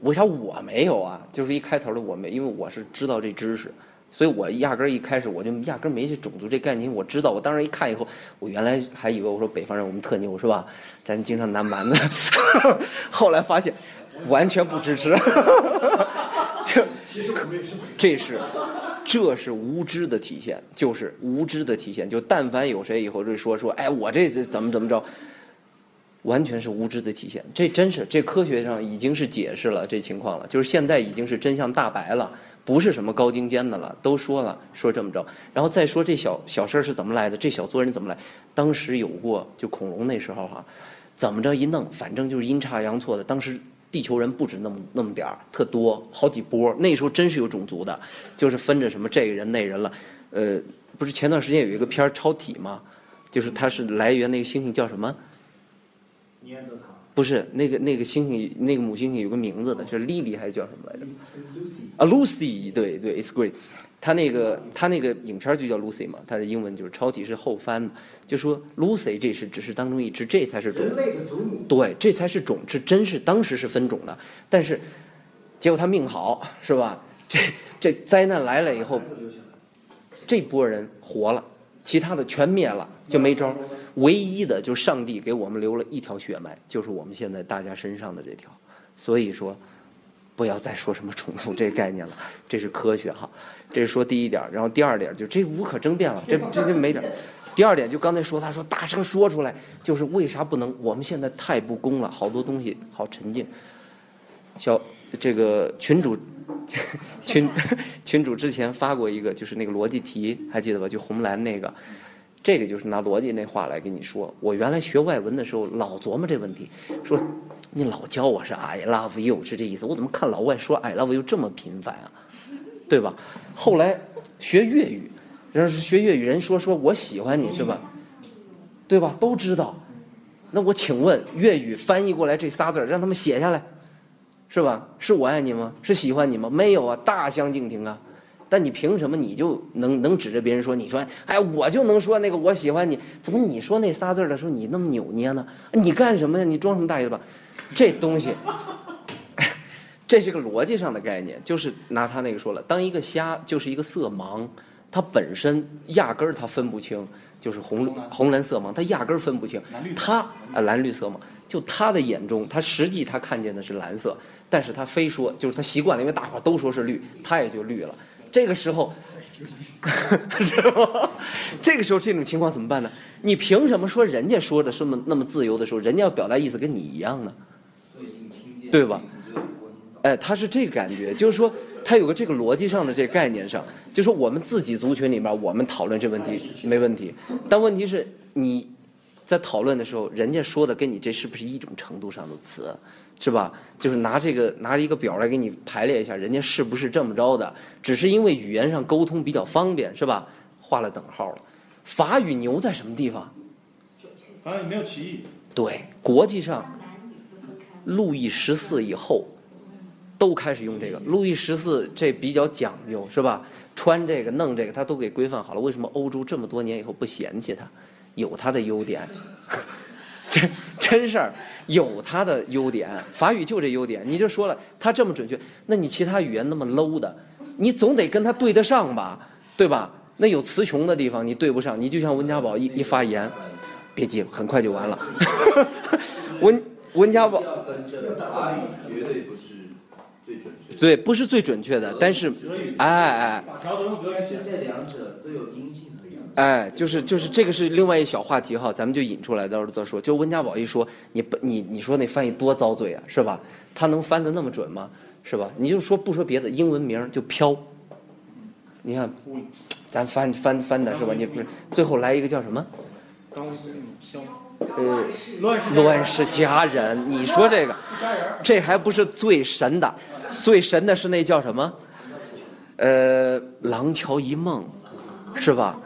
为啥我没有啊？就是一开头的我没，因为我是知道这知识，所以我压根儿一开始我就压根儿没这种族这概念。我知道，我当时一看以后，我原来还以为我说北方人我们特牛是吧？咱经常南蛮子，后来发现完全不支持。这这是这是无知的体现，就是无知的体现。就但凡有谁以后就说说，哎，我这怎么怎么着。完全是无知的体现，这真是这科学上已经是解释了这情况了，就是现在已经是真相大白了，不是什么高精尖的了，都说了说这么着，然后再说这小小事儿是怎么来的，这小作人怎么来，当时有过就恐龙那时候哈，怎么着一弄，反正就是阴差阳错的，当时地球人不止那么那么点儿，特多好几波，那时候真是有种族的，就是分着什么这个人那人了，呃，不是前段时间有一个片儿超体吗？就是它是来源那个猩猩叫什么？尼安德塔不是那个那个猩猩，那个母猩猩有个名字的，是莉莉还是叫什么来着？啊，Lucy，对对，It's great。他那个他那个影片就叫 Lucy 嘛，它的英文就是超体是后翻的，就说 Lucy 这是只是当中一只，这才是种。人类的祖母。对，这才是种，这真是当时是分种的，但是结果他命好是吧？这这灾难来了以后，这波人活了，其他的全灭了，就没招。唯一的就是上帝给我们留了一条血脉，就是我们现在大家身上的这条。所以说，不要再说什么种族这概念了，这是科学哈。这是说第一点，然后第二点就这无可争辩了，这这这没点。第二点就刚才说，他说大声说出来，就是为啥不能？我们现在太不公了，好多东西好沉静。小这个群主 群 群主之前发过一个，就是那个逻辑题，还记得吧？就红蓝那个。这个就是拿逻辑那话来跟你说。我原来学外文的时候老琢磨这问题，说你老教我是 I love you 是这意思，我怎么看老外说 I love you 这么频繁啊？对吧？后来学粤语，人是学粤语人说说我喜欢你是吧？对吧？都知道。那我请问粤语翻译过来这仨字儿，让他们写下来，是吧？是我爱你吗？是喜欢你吗？没有啊，大相径庭啊。但你凭什么你就能能指着别人说？你说，哎，我就能说那个我喜欢你？怎么你说那仨字的时候你那么扭捏呢？你干什么呀？你装什么大爷吧？这东西，这是个逻辑上的概念，就是拿他那个说了，当一个瞎就是一个色盲，他本身压根儿他分不清，就是红红蓝色盲，他压根儿分不清。他啊蓝绿色盲，就他的眼中，他实际他看见的是蓝色，但是他非说，就是他习惯了，因为大伙都说是绿，他也就绿了。这个时候，是吧？这个时候这种情况怎么办呢？你凭什么说人家说的这么那么自由的时候，人家要表达意思跟你一样呢？对吧？哎，他是这个感觉，就是说他有个这个逻辑上的这概念上，就说我们自己族群里面我们讨论这问题没问题，但问题是你在讨论的时候，人家说的跟你这是不是一种程度上的词？是吧？就是拿这个拿一个表来给你排列一下，人家是不是这么着的？只是因为语言上沟通比较方便，是吧？画了等号了。法语牛在什么地方？法语没有歧义。对，国际上，路易十四以后，都开始用这个。路易十四这比较讲究，是吧？穿这个弄这个，他都给规范好了。为什么欧洲这么多年以后不嫌弃他？有他的优点。真真事儿，有他的优点，法语就这优点。你就说了，他这么准确，那你其他语言那么 low 的，你总得跟他对得上吧，对吧？那有词穷的地方你对不上，你就像温家宝一一发言，别急，很快就完了。温温家宝，法语绝对不是，对，不是最准确的，但是，哎哎，但是这两者都有阴性。哎，就是就是这个是另外一小话题哈，咱们就引出来，到时候再说。就温家宝一说，你你你说那翻译多遭罪啊，是吧？他能翻的那么准吗？是吧？你就说不说别的，英文名就飘。你看，咱翻翻翻的是吧？你最后来一个叫什么？刚飘。呃，乱世佳人。你说这个，这还不是最神的，最神的是那叫什么？呃，廊桥遗梦，是吧？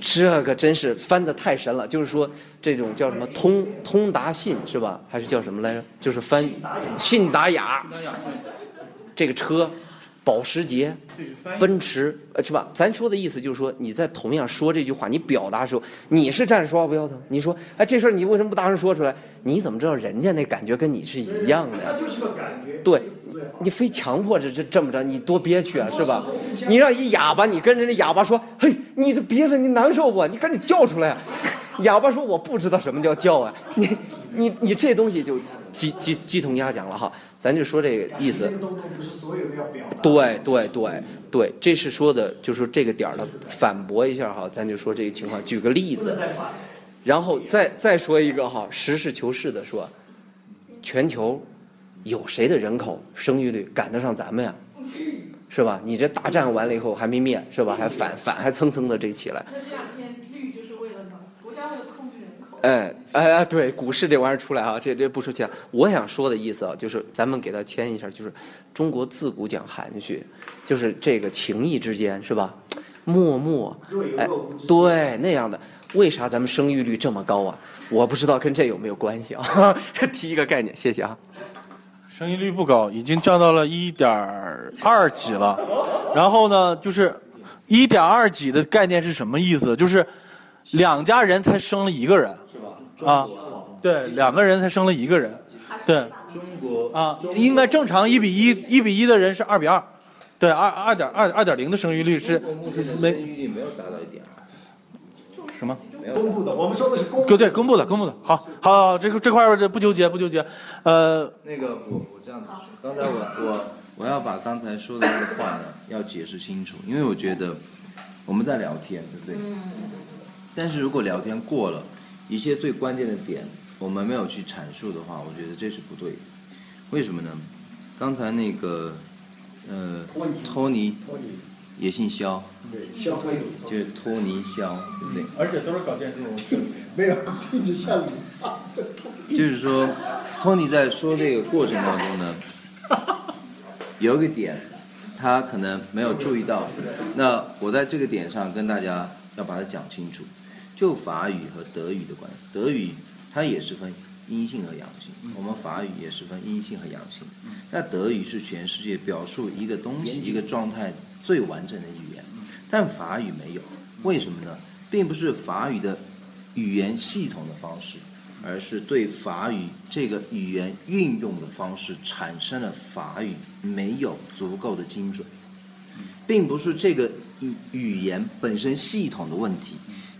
这个真是翻的太神了，就是说这种叫什么通通达信是吧？还是叫什么来着？就是翻信达雅。这个车保时捷、奔驰，呃，是吧？咱说的意思就是说，你在同样说这句话，你表达的时候，你是站着说话不腰疼。你说，哎，这事儿你为什么不大声说出来？你怎么知道人家那感觉跟你是一样的？它就是个感觉。对，你非强迫着这这么着，你多憋屈啊，是吧？你让一哑巴，你跟人家哑巴说，嘿，你这憋着你难受不？你赶紧叫出来啊！哑巴说我不知道什么叫叫啊，你你你这东西就鸡鸡鸡同鸭讲了哈，咱就说这个意思这。个动作不是所有都要表达。对对对对，这是说的，就是这个点儿的反驳一下哈，咱就说这个情况，举个例子，然后再再说一个哈，实事求是的说，全球有谁的人口生育率赶得上咱们呀？是吧？你这大战完了以后还没灭，是吧？还反反还蹭蹭的这起来，那这两天绿就是为了什么？国家为了控制人口。哎哎哎，对，股市这玩意儿出来啊，这这不说其他。我想说的意思啊，就是咱们给他签一下，就是中国自古讲含蓄，就是这个情谊之间是吧？默默，哎，对那样的，为啥咱们生育率这么高啊？我不知道跟这有没有关系啊？提一个概念，谢谢啊。生育率不高，已经降到了一点二几了。然后呢，就是一点二几的概念是什么意思？就是两家人才生了一个人，啊，对，两个人才生了一个人，对，中国啊，应该正常一比一，一比一的人是二比二，对，二二点二二点零的生育率是生没育率没有达到一点，什么？公布的，我们说的是公布对对，公布的，公布的。好，好，好这个这块儿不纠结，不纠结。呃，那个我我这样子说，刚才我我我要把刚才说的那个话呢，要解释清楚，因为我觉得我们在聊天，对不对？但是如果聊天过了一些最关键的点，我们没有去阐述的话，我觉得这是不对的。为什么呢？刚才那个呃，托尼也姓肖，对，肖托尼，就是托尼肖，对不对？而且都是搞建筑。没有，听着像理发的。就是说，托尼在说这个过程当中呢，有一个点，他可能没有注意到。那我在这个点上跟大家要把它讲清楚。就法语和德语的关系，德语它也是分阴性和阳性，我们法语也是分阴性和阳性。那德语是全世界表述一个东西、一个状态最完整的语言，但法语没有，为什么呢？并不是法语的语言系统的方式，而是对法语这个语言运用的方式产生了法语没有足够的精准，并不是这个语语言本身系统的问题，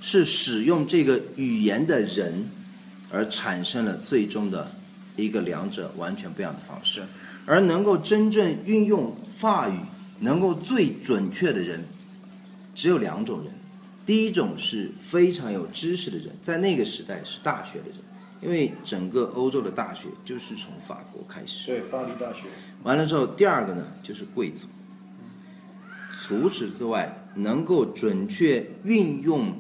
是使用这个语言的人而产生了最终的一个两者完全不一样的方式，而能够真正运用法语能够最准确的人，只有两种人。第一种是非常有知识的人，在那个时代是大学的人，因为整个欧洲的大学就是从法国开始。对，巴黎大学。完了之后，第二个呢就是贵族。除此之外，能够准确运用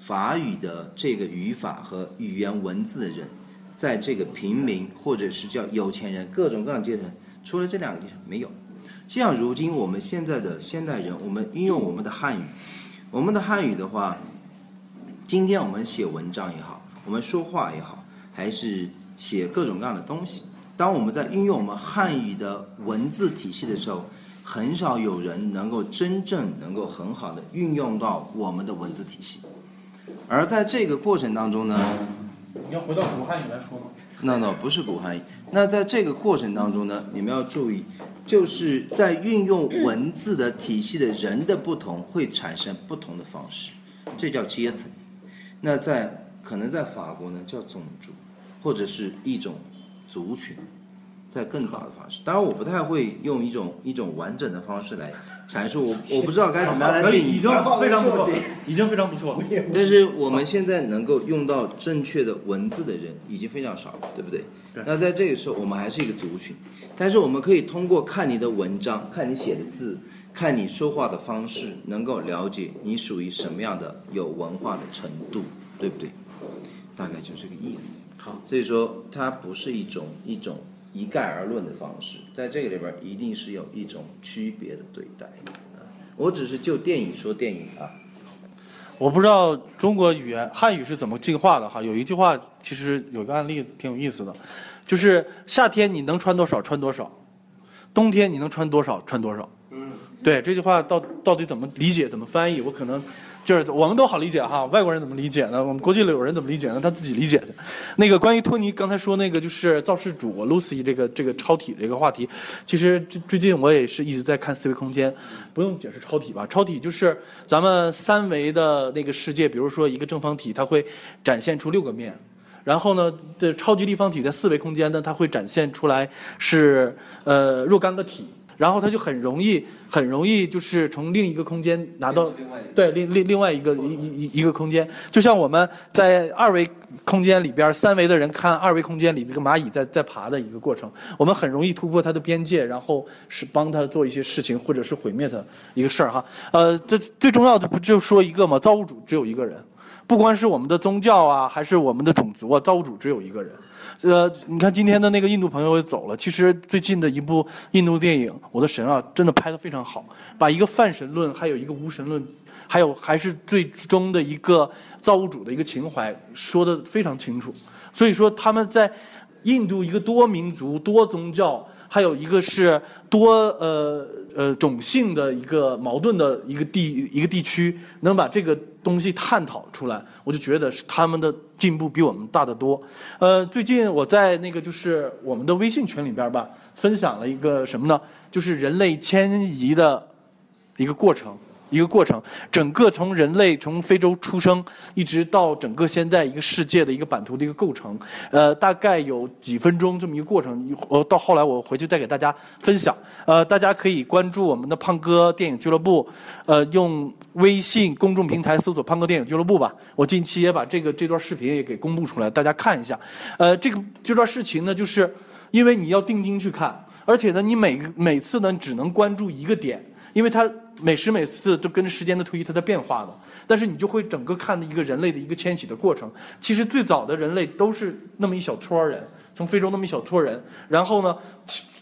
法语的这个语法和语言文字的人，在这个平民或者是叫有钱人各种各样阶层，除了这两个阶层没有。就像如今我们现在的现代人，我们运用我们的汉语。我们的汉语的话，今天我们写文章也好，我们说话也好，还是写各种各样的东西。当我们在运用我们汉语的文字体系的时候，很少有人能够真正能够很好的运用到我们的文字体系。而在这个过程当中呢，你要回到古汉语来说吗？那那不是古汉语。那在这个过程当中呢，你们要注意，就是在运用文字的体系的人的不同，会产生不同的方式，这叫阶层。那在可能在法国呢，叫种族，或者是一种族群，在更早的方式。当然，我不太会用一种一种完整的方式来阐述，我我不知道该怎么样来定义。已经非常不错，已经非常不错了。但是我们现在能够用到正确的文字的人已经非常少了，对不对？对那在这个时候，我们还是一个族群，但是我们可以通过看你的文章、看你写的字、看你说话的方式，能够了解你属于什么样的有文化的程度，对不对？大概就这个意思。好，所以说它不是一种一种一概而论的方式，在这个里边一定是有一种区别的对待。啊我只是就电影说电影啊。我不知道中国语言汉语是怎么进化的哈。有一句话其实有个案例挺有意思的，就是夏天你能穿多少穿多少，冬天你能穿多少穿多少。嗯，对这句话到到底怎么理解怎么翻译，我可能就是我们都好理解哈，外国人怎么理解呢？我们国际友人怎么理解呢？他自己理解的。那个关于托尼刚才说那个就是造事主 Lucy 这个这个超体这个话题，其实最最近我也是一直在看四维空间，不用解释超体吧？超体就是咱们三维的那个世界，比如说一个正方体，它会展现出六个面。然后呢，这超级立方体在四维空间呢，它会展现出来是呃若干个体，然后他就很容易很容易就是从另一个空间拿到对另另另外一个一一一一个空间，就像我们在二维空间里边，三维的人看二维空间里这个蚂蚁在在爬的一个过程，我们很容易突破它的边界，然后是帮它做一些事情，或者是毁灭它一个事儿哈。呃，这最重要的不就说一个吗？造物主只有一个人。不光是我们的宗教啊，还是我们的种族啊，造物主只有一个人。呃，你看今天的那个印度朋友也走了。其实最近的一部印度电影《我的神啊》，真的拍得非常好，把一个泛神论，还有一个无神论，还有还是最终的一个造物主的一个情怀说得非常清楚。所以说他们在印度一个多民族、多宗教。还有一个是多呃呃种姓的一个矛盾的一个地一个地区，能把这个东西探讨出来，我就觉得是他们的进步比我们大得多。呃，最近我在那个就是我们的微信群里边吧，分享了一个什么呢？就是人类迁移的一个过程。一个过程，整个从人类从非洲出生，一直到整个现在一个世界的一个版图的一个构成，呃，大概有几分钟这么一个过程。我到后来我回去再给大家分享。呃，大家可以关注我们的胖哥电影俱乐部，呃，用微信公众平台搜索“胖哥电影俱乐部”吧。我近期也把这个这段视频也给公布出来，大家看一下。呃，这个这段事情呢，就是因为你要定睛去看，而且呢，你每每次呢只能关注一个点，因为它。每时每次都跟着时间的推移，它在变化的。但是你就会整个看的一个人类的一个迁徙的过程。其实最早的人类都是那么一小撮人，从非洲那么一小撮人，然后呢，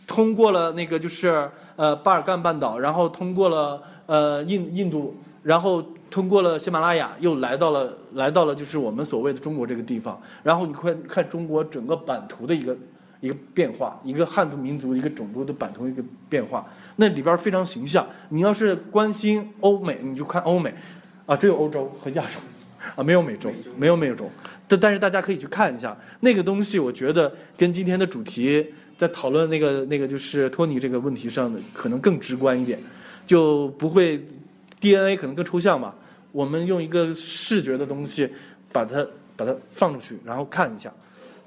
通过了那个就是呃巴尔干半岛，然后通过了呃印印度，然后通过了喜马拉雅，又来到了来到了就是我们所谓的中国这个地方。然后你看看中国整个版图的一个。一个变化，一个汉族民族一个种族的版图一个变化，那里边非常形象。你要是关心欧美，你就看欧美，啊，只有欧洲和亚洲，啊，没有美洲，没有美洲。但但是大家可以去看一下那个东西，我觉得跟今天的主题在讨论那个那个就是托尼这个问题上的可能更直观一点，就不会 DNA 可能更抽象吧。我们用一个视觉的东西把它把它放出去，然后看一下。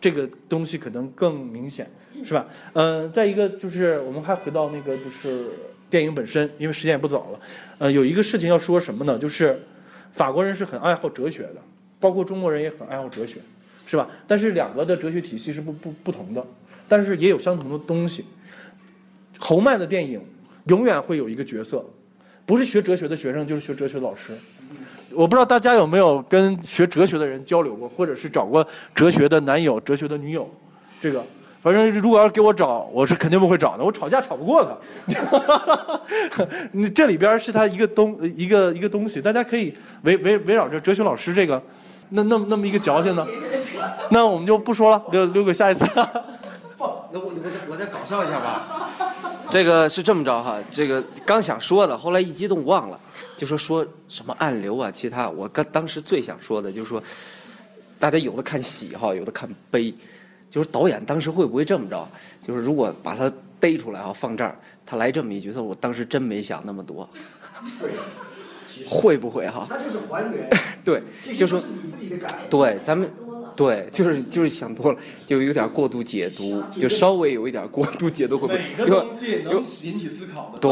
这个东西可能更明显，是吧？嗯，再一个就是我们还回到那个就是电影本身，因为时间也不早了。呃，有一个事情要说什么呢？就是法国人是很爱好哲学的，包括中国人也很爱好哲学，是吧？但是两个的哲学体系是不不不同的，但是也有相同的东西。侯麦的电影永远会有一个角色，不是学哲学的学生，就是学哲学的老师。我不知道大家有没有跟学哲学的人交流过，或者是找过哲学的男友、哲学的女友，这个，反正如果要是给我找，我是肯定不会找的，我吵架吵不过他。你这里边是他一个东一个一个东西，大家可以围围围绕着哲学老师这个，那那么那么一个矫情呢，那我们就不说了，留留给下一次。不，那我我再我再搞笑一下吧。这个是这么着哈，这个刚想说的，后来一激动忘了，就说说什么暗流啊，其他我刚当时最想说的就是说，大家有的看喜哈，有的看悲，就是导演当时会不会这么着？就是如果把他逮出来啊，放这儿，他来这么一角色，我当时真没想那么多，会不会哈？他就是还原，对，就说对，咱们。对，就是就是想多了，就有点过度解读，就稍微有一点过度解读会不会？每个东西能引起思考的，对，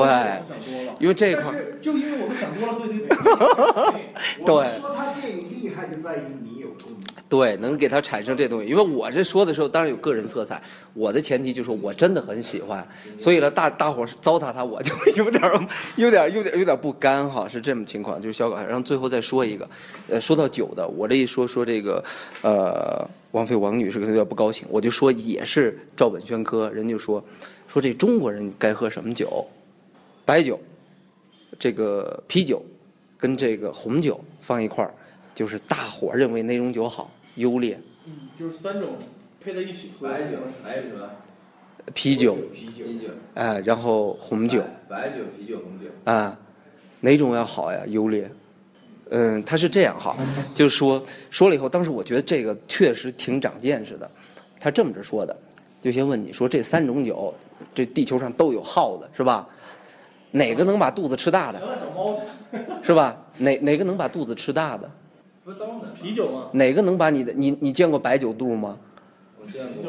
因为这一块就因为我们想多了，所以 对。说他电影厉害就在于你有共鸣。对，能给他产生这东西，因为我这说的时候当然有个人色彩，我的前提就是我真的很喜欢，所以呢，大大伙糟蹋他，我就 有点有点有点有点不甘哈，是这么情况，就是小稿，然后最后再说一个，呃，说到酒的，我这一说说这个，呃，王菲王女士可能有点不高兴，我就说也是照本宣科，人就说说这中国人该喝什么酒，白酒，这个啤酒，跟这个红酒放一块儿，就是大伙认为哪种酒好。优劣，嗯，就是三种配在一起喝。白酒还有什么？啤酒，啤酒，哎，然后红酒，白酒、啤酒、红酒。啊，哪种要好呀？优劣？嗯，他是这样哈，就是说说了以后，当时我觉得这个确实挺长见识的。他这么着说的，就先问你说这三种酒，这地球上都有耗子是吧？哪个能把肚子吃大的？是吧？哪哪个能把肚子吃大的？啤酒吗？哪个能把你的你你见过白酒肚吗？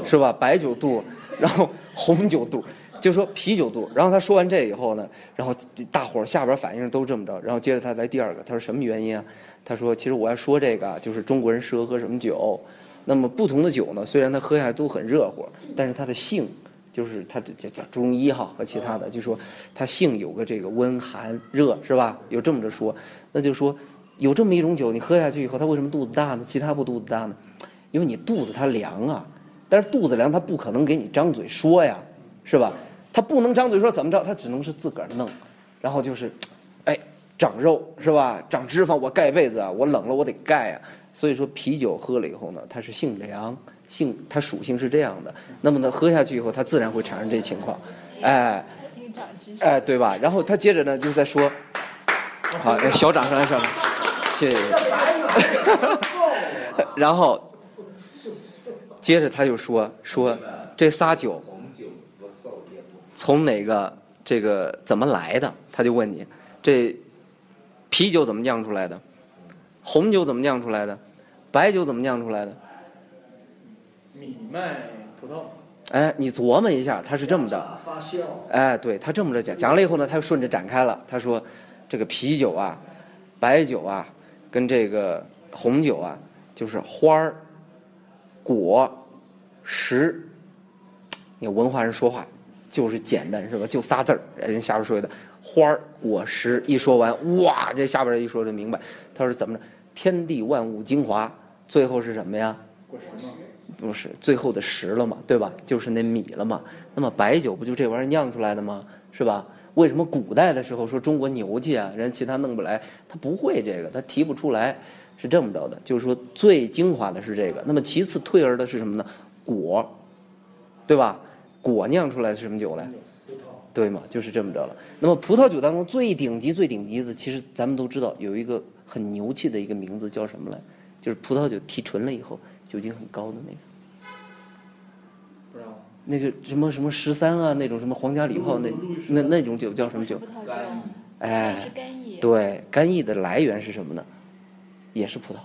是吧？白酒肚，然后红酒肚，就说啤酒肚。然后他说完这以后呢，然后大伙儿下边反应都这么着。然后接着他来第二个，他说什么原因啊？他说其实我要说这个啊，就是中国人适合喝什么酒。那么不同的酒呢，虽然它喝下来都很热乎，但是它的性，就是它这叫中医哈和其他的，就说它性有个这个温寒热是吧？有这么着说，那就说有这么一种酒，你喝下去以后，它为什么肚子大呢？其他不肚子大呢？因为你肚子它凉啊，但是肚子凉，它不可能给你张嘴说呀，是吧？它不能张嘴说怎么着，它只能是自个儿弄，然后就是，哎，长肉是吧？长脂肪，我盖被子啊，我冷了我得盖啊。所以说啤酒喝了以后呢，它是性凉，性它属性是这样的。那么呢，喝下去以后，它自然会产生这情况，哎，哎，对吧？然后他接着呢就在说，好，哎小掌声来，小掌声，谢谢。然后接着他就说说这仨酒从哪个这个怎么来的？他就问你，这啤酒怎么酿出来的？红酒怎么酿出来的？白酒怎么酿出来的？米麦葡萄。哎，你琢磨一下，他是这么着。发酵。哎，对他这么着讲，讲了以后呢，他又顺着展开了。他说，这个啤酒啊，白酒啊，跟这个红酒啊，就是花儿、果、实。你文化人说话就是简单是吧？就仨字儿。人下边说的花儿、果实一说完，哇，这下边一说就明白。他说怎么着？天地万物精华，最后是什么呀？果实吗？不是，最后的实了嘛，对吧？就是那米了嘛。那么白酒不就这玩意儿酿出来的吗？是吧？为什么古代的时候说中国牛气啊，人其他弄不来？他不会这个，他提不出来，是这么着的。就是说最精华的是这个。那么其次退而的是什么呢？果，对吧？果酿出来是什么酒来？对嘛？就是这么着了。那么葡萄酒当中最顶级、最顶级的，其实咱们都知道有一个很牛气的一个名字叫什么来？就是葡萄酒提纯了以后酒精很高的那个。那个什么什么十三啊，那种什么皇家礼炮那那那种酒叫什么酒？葡萄酒，哎。对，干邑的来源是什么呢？也是葡萄，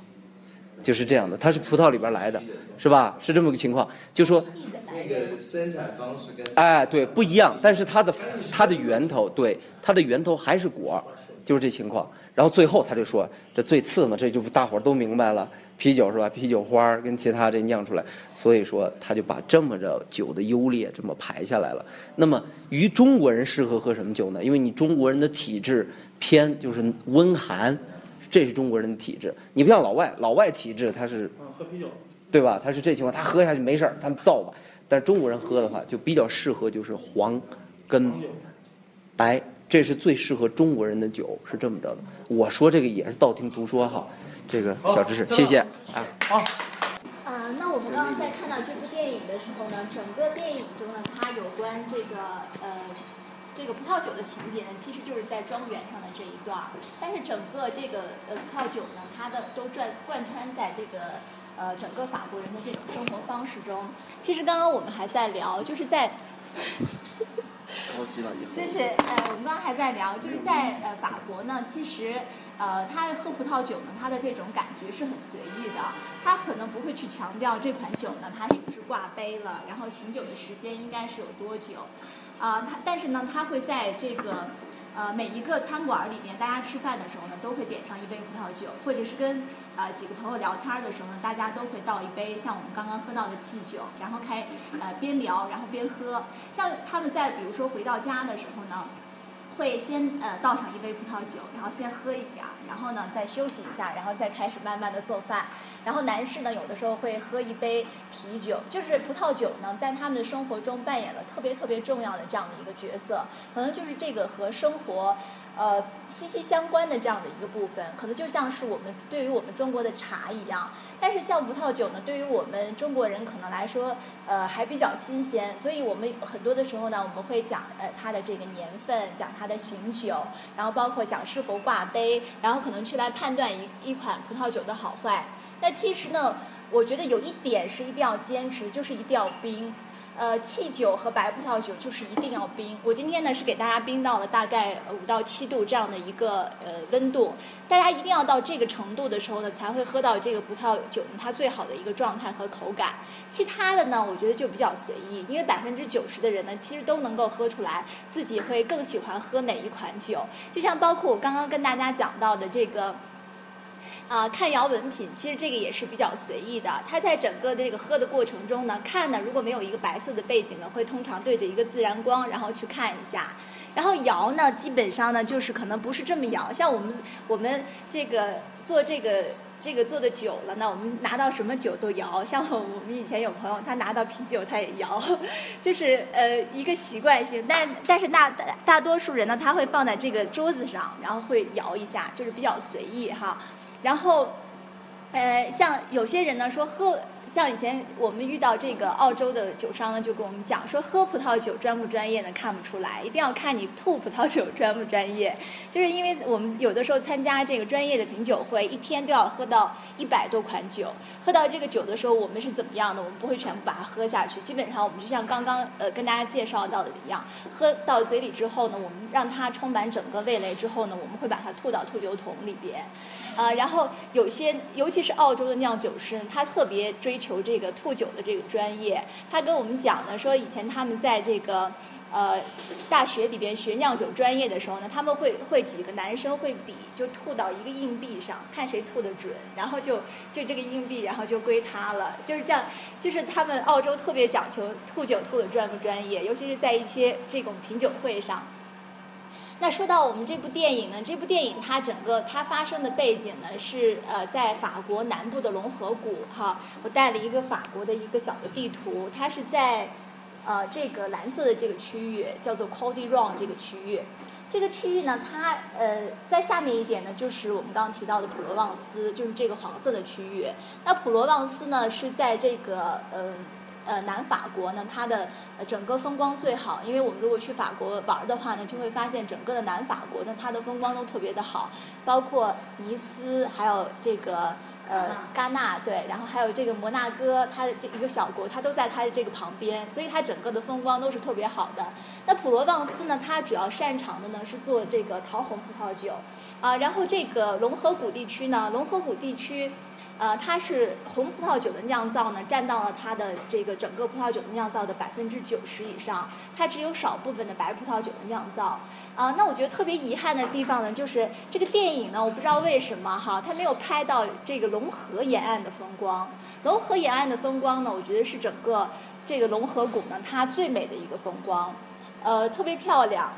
就是这样的，它是葡萄里边来的，是吧？是这么个情况，就说，那个生产方式跟哎，对，不一样，但是它的它的源头，对，它的源头还是果，就是这情况。然后最后他就说，这最次嘛，这就大伙儿都明白了，啤酒是吧？啤酒花儿跟其他这酿出来，所以说他就把这么着酒的优劣这么排下来了。那么于中国人适合喝什么酒呢？因为你中国人的体质偏就是温寒，这是中国人的体质。你不像老外，老外体质他是嗯，喝啤酒。对吧？他是这情况，他喝下去没事儿，他造吧。但是中国人喝的话，就比较适合就是黄跟白，这是最适合中国人的酒，是这么着的。我说这个也是道听途说哈，这个小知识，谢谢啊。好啊，那我们刚刚在看到这部电影的时候呢，整个电影中呢，它有关这个呃这个葡萄酒的情节呢，其实就是在庄园上的这一段儿。但是整个这个呃葡萄酒呢，它的都贯贯穿在这个呃整个法国人的这种生活方式中。其实刚刚我们还在聊，就是在就是呃，我们刚刚还在聊，就是在呃法国呢，其实呃，他喝葡萄酒呢，他的这种感觉是很随意的，他可能不会去强调这款酒呢，它是不是挂杯了，然后醒酒的时间应该是有多久，啊、他但是呢，他会在这个呃每一个餐馆里面，大家吃饭的时候呢，都会点上一杯葡萄酒，或者是跟呃几个朋友聊天的时候呢，大家都会倒一杯像我们刚刚喝到的汽酒，然后开呃边聊然后边喝。像他们在比如说回到家的时候呢，会先呃倒上一杯葡萄酒，然后先喝一点儿，然后呢再休息一下，然后再开始慢慢的做饭。然后男士呢，有的时候会喝一杯啤酒，就是葡萄酒呢，在他们的生活中扮演了特别特别重要的这样的一个角色，可能就是这个和生活，呃息息相关的这样的一个部分，可能就像是我们对于我们中国的茶一样。但是像葡萄酒呢，对于我们中国人可能来说，呃还比较新鲜，所以我们很多的时候呢，我们会讲呃它的这个年份，讲它的醒酒，然后包括想是否挂杯，然后可能去来判断一一款葡萄酒的好坏。那其实呢，我觉得有一点是一定要坚持，就是一定要冰。呃，汽酒和白葡萄酒就是一定要冰。我今天呢是给大家冰到了大概五到七度这样的一个呃温度，大家一定要到这个程度的时候呢，才会喝到这个葡萄酒它最好的一个状态和口感。其他的呢，我觉得就比较随意，因为百分之九十的人呢，其实都能够喝出来自己会更喜欢喝哪一款酒。就像包括我刚刚跟大家讲到的这个。啊，看摇文品，其实这个也是比较随意的。它在整个这个喝的过程中呢，看呢，如果没有一个白色的背景呢，会通常对着一个自然光，然后去看一下。然后摇呢，基本上呢，就是可能不是这么摇。像我们我们这个做这个这个做的久了呢，我们拿到什么酒都摇。像我们以前有朋友，他拿到啤酒他也摇，就是呃一个习惯性。但但是大大多数人呢，他会放在这个桌子上，然后会摇一下，就是比较随意哈。然后，呃，像有些人呢说喝，像以前我们遇到这个澳洲的酒商呢，就跟我们讲说，喝葡萄酒专不专业呢？看不出来，一定要看你吐葡萄酒专不专业。就是因为我们有的时候参加这个专业的品酒会，一天都要喝到一百多款酒，喝到这个酒的时候，我们是怎么样的？我们不会全部把它喝下去，基本上我们就像刚刚呃跟大家介绍到的一样，喝到嘴里之后呢，我们让它充满整个味蕾之后呢，我们会把它吐到吐酒桶里边。呃，然后有些，尤其是澳洲的酿酒师，他特别追求这个吐酒的这个专业。他跟我们讲呢，说以前他们在这个呃大学里边学酿酒专业的时候呢，他们会会几个男生会比，就吐到一个硬币上，看谁吐得准，然后就就这个硬币，然后就归他了。就是这样，就是他们澳洲特别讲求吐酒吐的专不专业，尤其是在一些这种品酒会上。那说到我们这部电影呢，这部电影它整个它发生的背景呢是呃在法国南部的龙河谷哈，我带了一个法国的一个小的地图，它是在呃这个蓝色的这个区域叫做 c o d y r o n 这个区域，这个区域呢它呃在下面一点呢就是我们刚刚提到的普罗旺斯，就是这个黄色的区域。那普罗旺斯呢是在这个呃。呃，南法国呢，它的呃整个风光最好，因为我们如果去法国玩的话呢，就会发现整个的南法国呢，它的风光都特别的好，包括尼斯，还有这个呃戛纳，对，然后还有这个摩纳哥，它的这一个小国，它都在它的这个旁边，所以它整个的风光都是特别好的。那普罗旺斯呢，它主要擅长的呢是做这个桃红葡萄酒，啊，然后这个龙河谷地区呢，龙河谷地区。呃，它是红葡萄酒的酿造呢，占到了它的这个整个葡萄酒的酿造的百分之九十以上。它只有少部分的白葡萄酒的酿造。啊，那我觉得特别遗憾的地方呢，就是这个电影呢，我不知道为什么哈，它没有拍到这个龙河沿岸的风光。龙河沿岸的风光呢，我觉得是整个这个龙河谷呢，它最美的一个风光，呃，特别漂亮。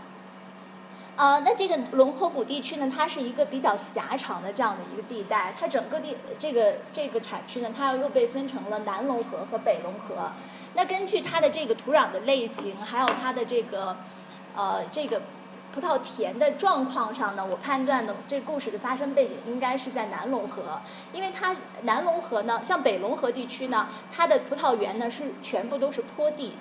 呃，那这个龙河谷地区呢，它是一个比较狭长的这样的一个地带，它整个地这个这个产区呢，它又被分成了南龙河和北龙河。那根据它的这个土壤的类型，还有它的这个呃这个葡萄田的状况上呢，我判断呢，这故事的发生背景应该是在南龙河，因为它南龙河呢，像北龙河地区呢，它的葡萄园呢是全部都是坡地。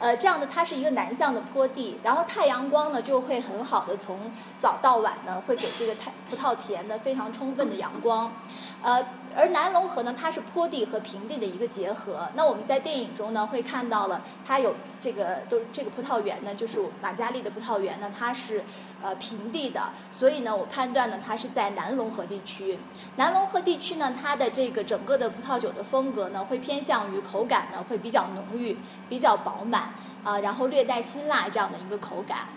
呃，这样的它是一个南向的坡地，然后太阳光呢就会很好的从早到晚呢会给这个太葡萄田呢非常充分的阳光，呃。而南龙河呢，它是坡地和平地的一个结合。那我们在电影中呢，会看到了它有这个都这个葡萄园呢，就是马加利的葡萄园呢，它是呃平地的。所以呢，我判断呢，它是在南龙河地区。南龙河地区呢，它的这个整个的葡萄酒的风格呢，会偏向于口感呢会比较浓郁、比较饱满啊，然后略带辛辣这样的一个口感。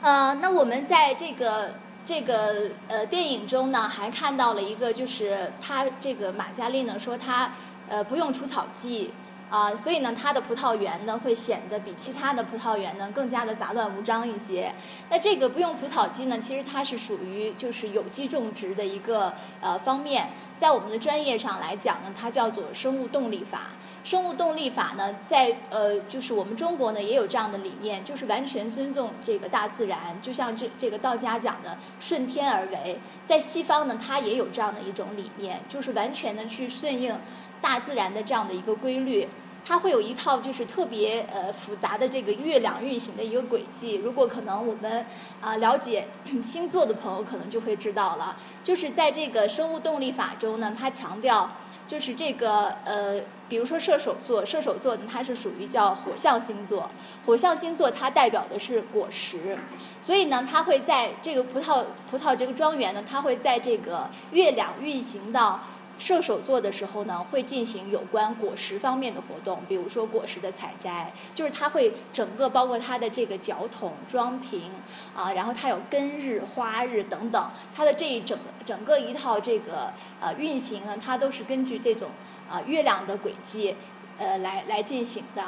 呃，那我们在这个。这个呃电影中呢，还看到了一个，就是他这个马嘉丽呢说他呃不用除草剂，啊、所以呢，他的葡萄园呢会显得比其他的葡萄园呢更加的杂乱无章一些。那这个不用除草剂呢，其实它是属于就是有机种植的一个呃方面，在我们的专业上来讲呢，它叫做生物动力法。生物动力法呢，在呃，就是我们中国呢也有这样的理念，就是完全尊重这个大自然，就像这这个道家讲的顺天而为。在西方呢，它也有这样的一种理念，就是完全的去顺应大自然的这样的一个规律。它会有一套就是特别呃复杂的这个月亮运行的一个轨迹。如果可能我们啊、了解星座的朋友可能就会知道了，就是在这个生物动力法中呢，它强调就是这个呃，比如说射手座，射手座呢它是属于叫火象星座，火象星座它代表的是果实，所以呢，它会在这个葡萄葡萄这个庄园呢，它会在这个月亮运行到射手座的时候呢，会进行有关果实方面的活动，比如说果实的采摘，就是它会整个包括它的这个脚桶、装瓶啊，然后它有根日、花日等等，它的这一整整个一套这个呃运行呢，它都是根据这种啊、月亮的轨迹呃来来进行的。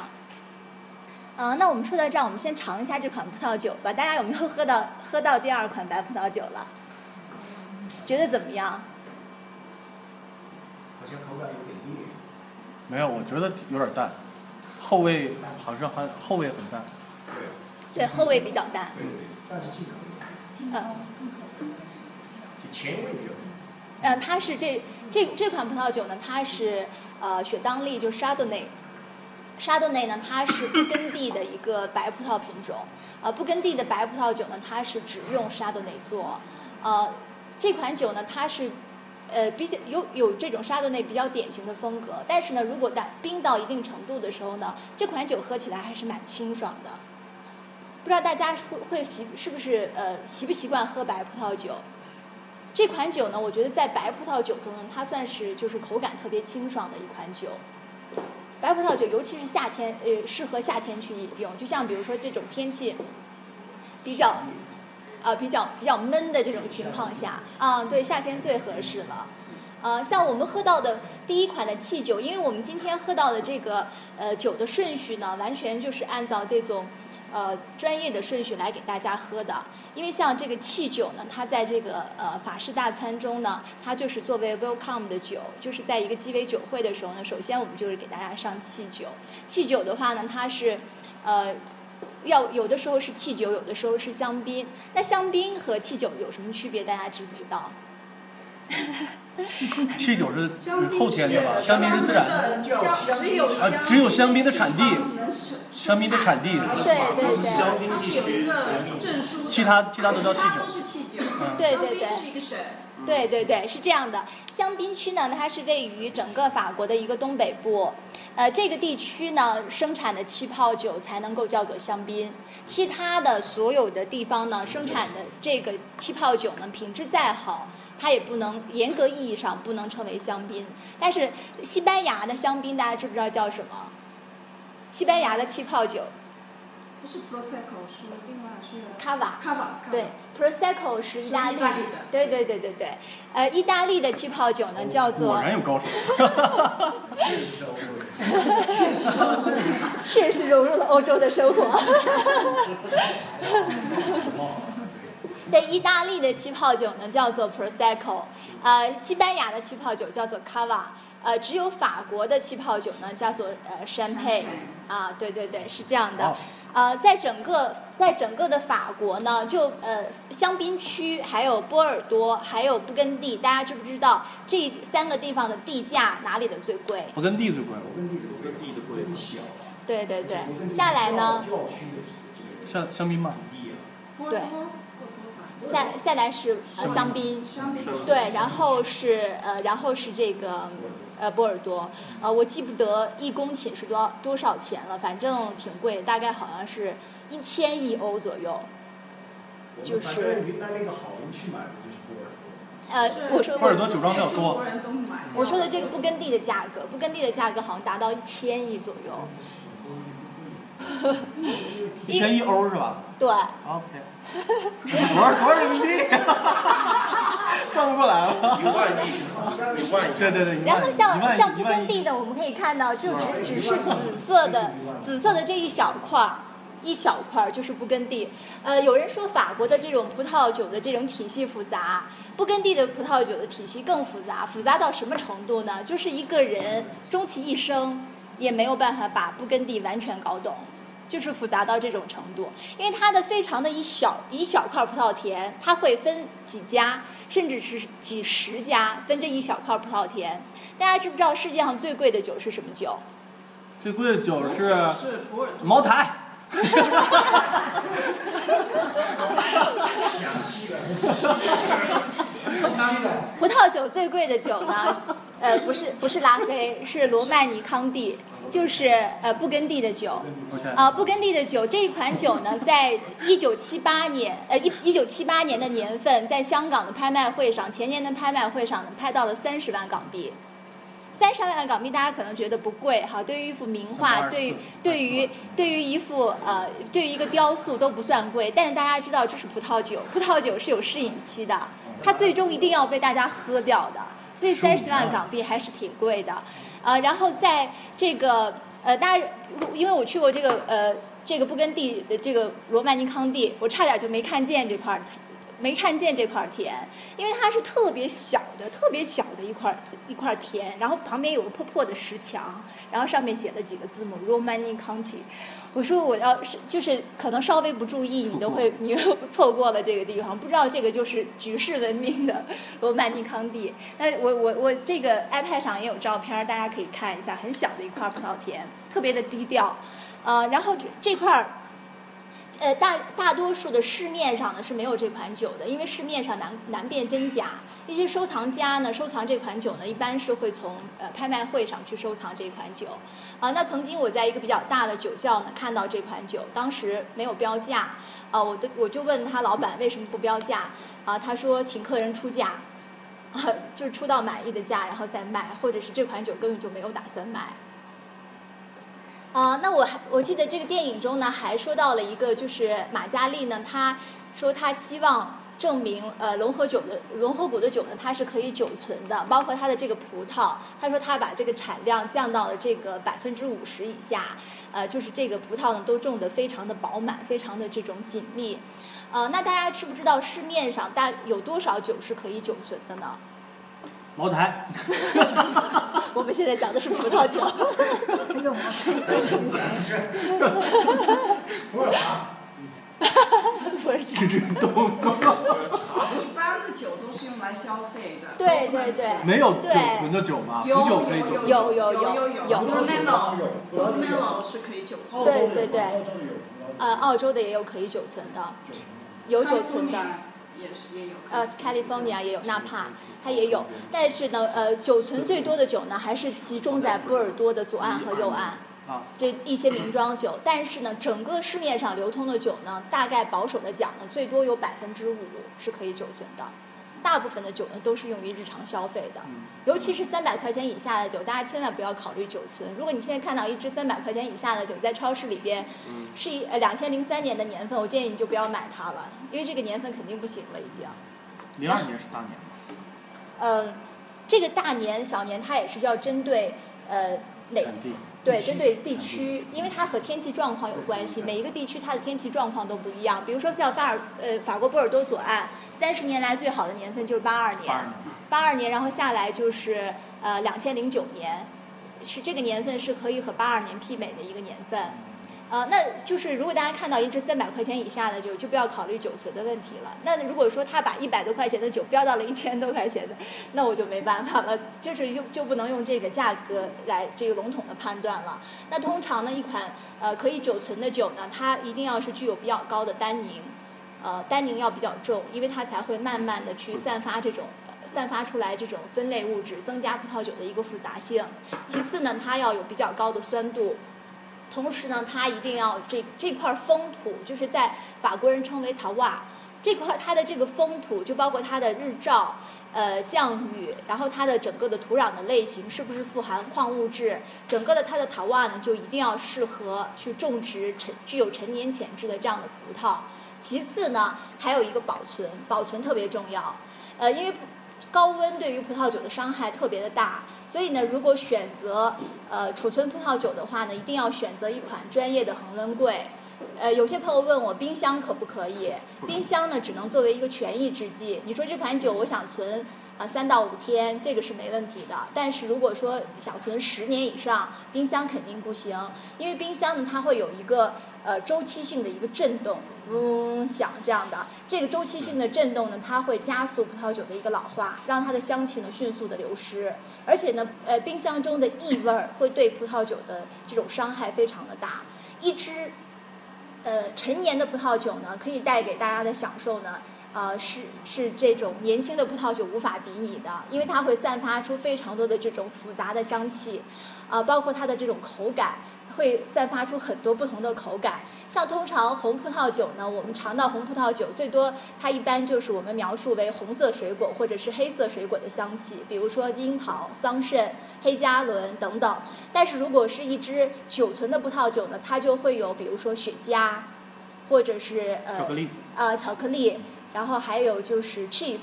呃，那我们说到这儿，我们先尝一下这款葡萄酒吧。大家有没有喝到喝到第二款白葡萄酒了？觉得怎么样？好像口感有点烈。没有，我觉得有点淡，后味好像还后味很淡。对，后味比较淡。对对，但是进口嗯。就前味比较重。嗯，它是这这这款葡萄酒呢，它是呃雪当利，就是沙多内。沙多内呢，它是不根地的一个白葡萄品种。呃，不根地的白葡萄酒呢，它是只用沙多内做。呃，这款酒呢，它是呃比较有有这种沙多内比较典型的风格。但是呢，如果在冰到一定程度的时候呢，这款酒喝起来还是蛮清爽的。不知道大家会会习是不是呃习不习惯喝白葡萄酒？这款酒呢，我觉得在白葡萄酒中呢，它算是就是口感特别清爽的一款酒。白葡萄酒，尤其是夏天，呃，适合夏天去饮用。就像比如说这种天气比较，呃，比较比较闷的这种情况下，啊，对，夏天最合适了。呃，像我们喝到的第一款的汽酒，因为我们今天喝到的这个呃酒的顺序呢，完全就是按照这种呃专业的顺序来给大家喝的。因为像这个汽酒呢，它在这个呃法式大餐中呢，它就是作为 welcome 的酒，就是在一个鸡尾酒会的时候呢，首先我们就是给大家上汽酒。汽酒的话呢，它是呃要有的时候是汽酒，有的时候是香槟。那香槟和汽酒有什么区别？大家知不知道？汽酒是后天的吧？香槟是自然的。只有啊，只有香槟的产地，香槟的产地。对对对。它是有一个证书的，其他其他都叫汽酒其他都是汽酒。嗯对对对香槟是一个省。对对对，是这样的。香槟区呢，它是位于整个法国的一个东北部，呃，这个地区呢生产的气泡酒才能够叫做香槟，其他的所有的地方呢生产的这个气泡酒呢品质再好，它也不能严格意义上不能称为香槟。但是西班牙的香槟大家知不知道叫什么？西班牙的气泡酒不是 prosecco，是另外是 Cava Cava，对，Prosecco 是意大利的。对对对对对，呃，意大利的气泡酒呢叫做果然有高手。确实融入了欧洲的生活。对，意大利的气泡酒呢叫做 Prosecco，呃，西班牙的气泡酒叫做 Cava，呃，只有法国的气泡酒呢叫做呃 Champagne，啊，对对对，是这样的。呃，在整个在整个的法国呢，就呃香槟区，还有波尔多，还有布根地，大家知不知道这三个地方的地价哪里的最贵？勃艮第最贵，勃艮第的勃艮第的贵小，对对对，下来呢，香香槟嘛。对，下下来是呃香槟。对，然后是呃然后是这个呃波尔多，呃我记不得一公顷是多少多少钱了，反正挺贵，大概好像是一千亿欧左右。就是云南那个好人去买的就是波尔多。呃，我说波尔多酒庄比较多。我说的这个布根地的价格，布根地的价格好像达到一千亿左右。一千亿欧是吧对，？OK，多少多少人民币？算 不过来了。一万亿，一万亿。对对对，然后像像不耕地的，我们可以看到，就只只是紫色的紫色的这一小块儿，一小块儿就是不耕地。呃，有人说法国的这种葡萄酒的这种体系复杂，不耕地的葡萄酒的体系更复杂，复杂到什么程度呢？就是一个人终其一生也没有办法把不耕地完全搞懂。就是复杂到这种程度，因为它的非常的一小一小块葡萄田，它会分几家，甚至是几十家分这一小块葡萄田。大家知不知道世界上最贵的酒是什么酒？最贵的酒是茅台。葡萄酒最贵的酒呢，呃，不是不是拉菲，是罗曼尼康帝，就是呃布根地的酒。啊、布根地的酒这一款酒呢，在一九七八年，呃一一九七八年的年份，在香港的拍卖会上，前年的拍卖会上呢，拍到了三十万港币。三十万港币，大家可能觉得不贵哈，对于一幅名画，对于对于对于一幅呃，对于一个雕塑都不算贵。但是大家知道这是葡萄酒，葡萄酒是有适饮期的，它最终一定要被大家喝掉的，所以三十万港币还是挺贵的。呃，然后在这个呃，大家因为我去过这个呃这个布根地的这个罗曼尼康帝，我差点就没看见这块儿。没看见这块田，因为它是特别小的、特别小的一块一块田，然后旁边有个破破的石墙，然后上面写了几个字母 Romani County。我说我要是就是可能稍微不注意，你都会 你又错过了这个地方，不知道这个就是举世闻名的罗曼尼康帝。那我我我这个 iPad 上也有照片，大家可以看一下，很小的一块葡萄田，特别的低调。呃，然后这这块儿。呃，大大多数的市面上呢是没有这款酒的，因为市面上难难辨真假。一些收藏家呢收藏这款酒呢，一般是会从呃拍卖会上去收藏这款酒。啊，那曾经我在一个比较大的酒窖呢看到这款酒，当时没有标价，啊，我的我就问他老板为什么不标价，啊，他说请客人出价，啊，就是出到满意的价然后再卖，或者是这款酒根本就没有打算卖。啊、那我还我记得这个电影中呢，还说到了一个，就是马嘉祺呢，他说他希望证明，呃，龙河酒的龙河谷的酒呢，它是可以久存的，包括它的这个葡萄，他说他把这个产量降到了这个百分之五十以下，呃，就是这个葡萄呢都种得非常的饱满，非常的这种紧密，呃，那大家知不知道市面上大有多少酒是可以久存的呢？茅台。我们现在讲的是葡萄酒。普洱茶，不是这 一般的酒都是用来消费的。对对对没有对久存的酒吗？有腐酒可以。有有有有有有是可以酒存。对对对，呃，澳洲的也有可以酒存的，有酒存的。也是也有。呃，California 也有，纳帕它也有，但是呢，呃，酒存最多的酒呢，还是集中在波尔多的左岸和右岸。啊，这一些名庄酒，但是呢，整个市面上流通的酒呢，大概保守的讲呢，最多有百分之五是可以久存的，大部分的酒呢都是用于日常消费的，尤其是三百块钱以下的酒，大家千万不要考虑酒存。如果你现在看到一支三百块钱以下的酒在超市里边，是一呃两千零三年的年份，我建议你就不要买它了，因为这个年份肯定不行了已经。零二年是大年嘛？嗯，这个大年小年它也是要针对呃哪。对，针对地区，因为它和天气状况有关系，每一个地区它的天气状况都不一样。比如说像法尔呃法国波尔多左岸，三十年来最好的年份就是八二年，八二年，然后下来就是呃两千零九年，是这个年份是可以和八二年媲美的一个年份。呃，那就是如果大家看到一支三百块钱以下的酒，就不要考虑久存的问题了。那如果说他把一百多块钱的酒标到了一千多块钱的，那我就没办法了，就是就就不能用这个价格来这个笼统的判断了。那通常呢，一款呃可以久存的酒呢，它一定要是具有比较高的单宁，呃，单宁要比较重，因为它才会慢慢的去散发这种。散发出来这种分类物质，增加葡萄酒的一个复杂性。其次呢，它要有比较高的酸度。同时呢，它一定要这这块风土，就是在法国人称为塔瓦这块，它的这个风土就包括它的日照，呃降雨，然后它的整个的土壤的类型是不是富含矿物质，整个的它的塔瓦呢就一定要适合去种植陈具有陈年潜质的这样的葡萄。其次呢，还有一个保存，保存特别重要。呃，因为高温对于葡萄酒的伤害特别的大，所以呢，如果选择呃储存葡萄酒的话呢，一定要选择一款专业的恒温柜。呃，有些朋友问我冰箱可不可以？冰箱呢，只能作为一个权宜之计。你说这款酒我想存啊三到五天，这个是没问题的。但是如果说想存十年以上，冰箱肯定不行，因为冰箱呢它会有一个呃周期性的一个震动，嗡响这样的。这个周期性的震动呢，它会加速葡萄酒的一个老化，让它的香气呢迅速的流失。而且呢，呃，冰箱中的异味儿会对葡萄酒的这种伤害非常的大。一支呃，陈年的葡萄酒呢，可以带给大家的享受呢，呃，是是这种年轻的葡萄酒无法比拟的，因为它会散发出非常多的这种复杂的香气，啊，包括它的这种口感，会散发出很多不同的口感。像通常红葡萄酒呢，我们尝到红葡萄酒最多，它一般就是我们描述为红色水果或者是黑色水果的香气，比如说樱桃、桑葚、黑加仑等等。但是如果是一支久存的葡萄酒呢，它就会有比如说雪茄，或者是呃巧克力啊巧克力，然后还有就是 cheese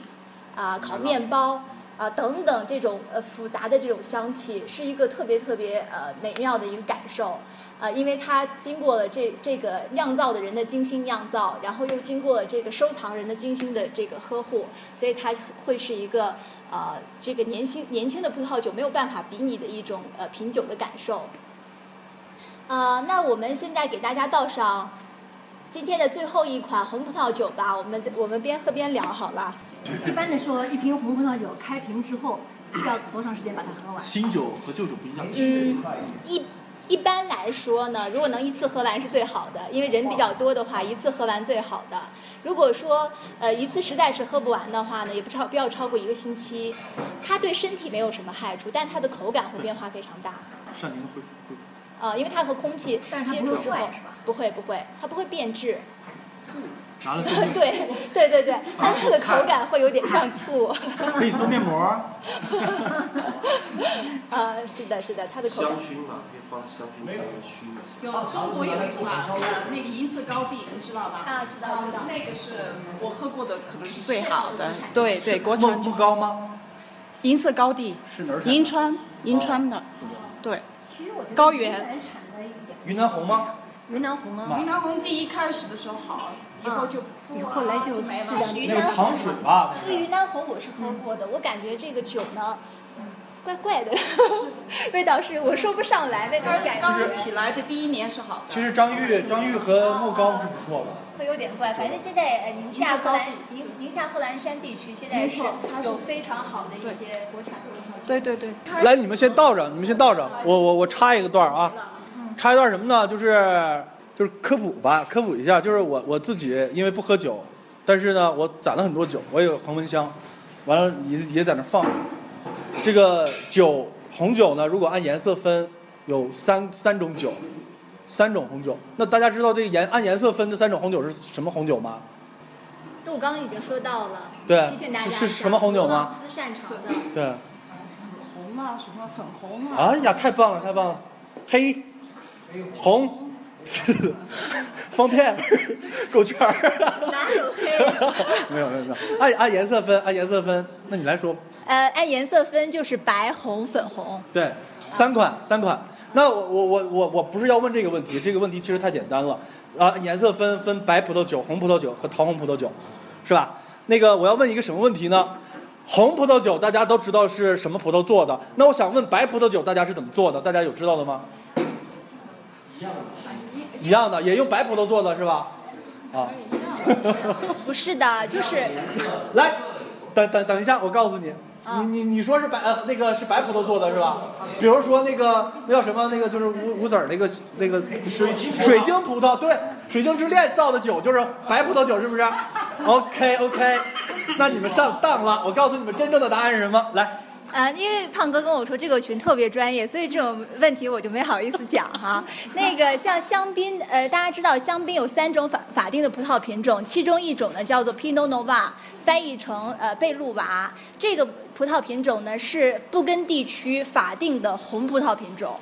啊烤面包啊等等这种呃复杂的这种香气，是一个特别特别呃美妙的一个感受。啊，因为它经过了这这个酿造的人的精心酿造，然后又经过了这个收藏人的精心的这个呵护，所以它会是一个呃这个年轻年轻的葡萄酒没有办法比拟的一种呃品酒的感受。呃，那我们现在给大家倒上今天的最后一款红葡萄酒吧，我们我们边喝边聊好了。一般的说，一瓶红葡萄酒开瓶之后要多长时间把它喝完？新酒和旧酒不一样。嗯，一一般来说呢，如果能一次喝完是最好的，因为人比较多的话，一次喝完最好的。如果说呃一次实在是喝不完的话呢，也不超不要超过一个星期。它对身体没有什么害处，但它的口感会变化非常大。善宁会会啊、因为它和空气但是它不会接触之后坏是吧，不会不会，它不会变质。拿了 对对对对，它它的口感会有点像醋。可以做面膜。啊，是的，是的，它的口感香。薰嘛，可以放香薰上面熏一下。有中国有一款呃那个银色高地，你知道吧？啊，知道知道。那个是我喝过的，可能是最好的。对对，国产不高吗？银色高地是哪儿产的银川，银川的，对。其实我觉得高原云南产的云南红吗？云南红吗？云南红第一开始的时候好，以后就嗯后来就没了质量云南红水吧？这个云南红我是喝过的，我感觉这个酒呢，怪怪的，味道是我说不上来那种感刚觉，起来的第一年是好的。其实张裕张裕和莫高是不错的。会有点怪。反正现在呃宁夏贺兰宁宁夏贺兰山地区现在是有非常好的一些国产。对对对。来，你们先倒着，你们先倒着，我我我插一个段儿啊，插一段什么呢？就是就是科普吧，科普一下，就是我我自己因为不喝酒，但是呢，我攒了很多酒，我有恒温箱，完了也也在那放着。这个酒红酒呢，如果按颜色分，有三三种酒，三种红酒。那大家知道这个颜按颜色分这三种红酒是什么红酒吗？那我刚刚已经说到了，对提醒大家是是什么红酒吗斯擅长的，对。紫红啊，什么粉红啊。哎呀，太棒了，太棒了！黑、红、紫、方片、狗圈儿。哪有黑？没有没有没有，按按颜色分，按颜色分。那你来说，呃，按颜色分就是白、红、粉红。对，三款三款。那我我我我我不是要问这个问题，这个问题其实太简单了。啊，颜色分分白葡萄酒、红葡萄酒和桃红葡萄酒，是吧？那个我要问一个什么问题呢？红葡萄酒大家都知道是什么葡萄做的，那我想问白葡萄酒大家是怎么做的？大家有知道的吗？一样的，也用白葡萄做的是吧？啊，不是的，就是来，等等等一下，我告诉你，你你你说是白呃那个是白葡萄做的是吧？比如说那个那叫什么那个就是无无籽儿那个那个水晶水晶葡萄，对，水晶之恋造的酒就是白葡萄酒是不是？OK OK，那你们上当了，我告诉你们真正的答案是什么？来，呃，因为胖哥跟我说这个群特别专业，所以这种问题我就没好意思讲哈。那个像香槟，呃，大家知道香槟有三种法法定的葡萄品种，其中一种呢叫做 Pinot Noir，翻译成呃贝露娃。这个葡萄品种呢是布根地区法定的红葡萄品种，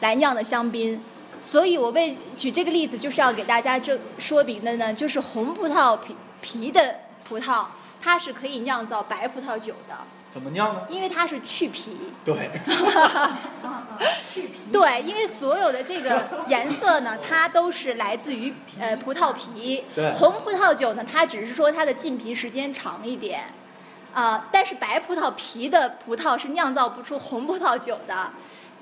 来酿的香槟。所以我为举这个例子，就是要给大家这说明的呢，就是红葡萄皮皮的葡萄，它是可以酿造白葡萄酒的。怎么酿呢？因为它是去皮。对。对，因为所有的这个颜色呢，它都是来自于呃葡萄皮。对。红葡萄酒呢，它只是说它的浸皮时间长一点，啊，但是白葡萄皮的葡萄是酿造不出红葡萄酒的，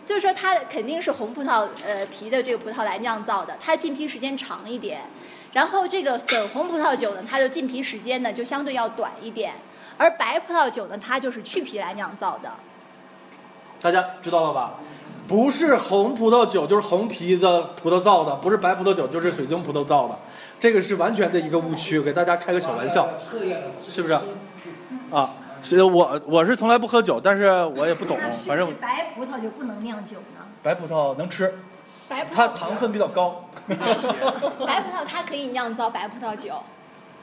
就是说它肯定是红葡萄呃皮的这个葡萄来酿造的，它浸皮时间长一点。然后这个粉红葡萄酒呢，它的浸皮时间呢就相对要短一点。而白葡萄酒呢，它就是去皮来酿造的。大家知道了吧？不是红葡萄酒就是红皮的葡萄造的，不是白葡萄酒就是水晶葡萄造的，这个是完全的一个误区，给大家开个小玩笑，是不是？啊，所以我我是从来不喝酒，但是我也不懂，反正白葡萄就不能酿酒呢？白葡萄能吃，白葡萄它糖分比较高。白葡萄它可以酿造白葡萄酒。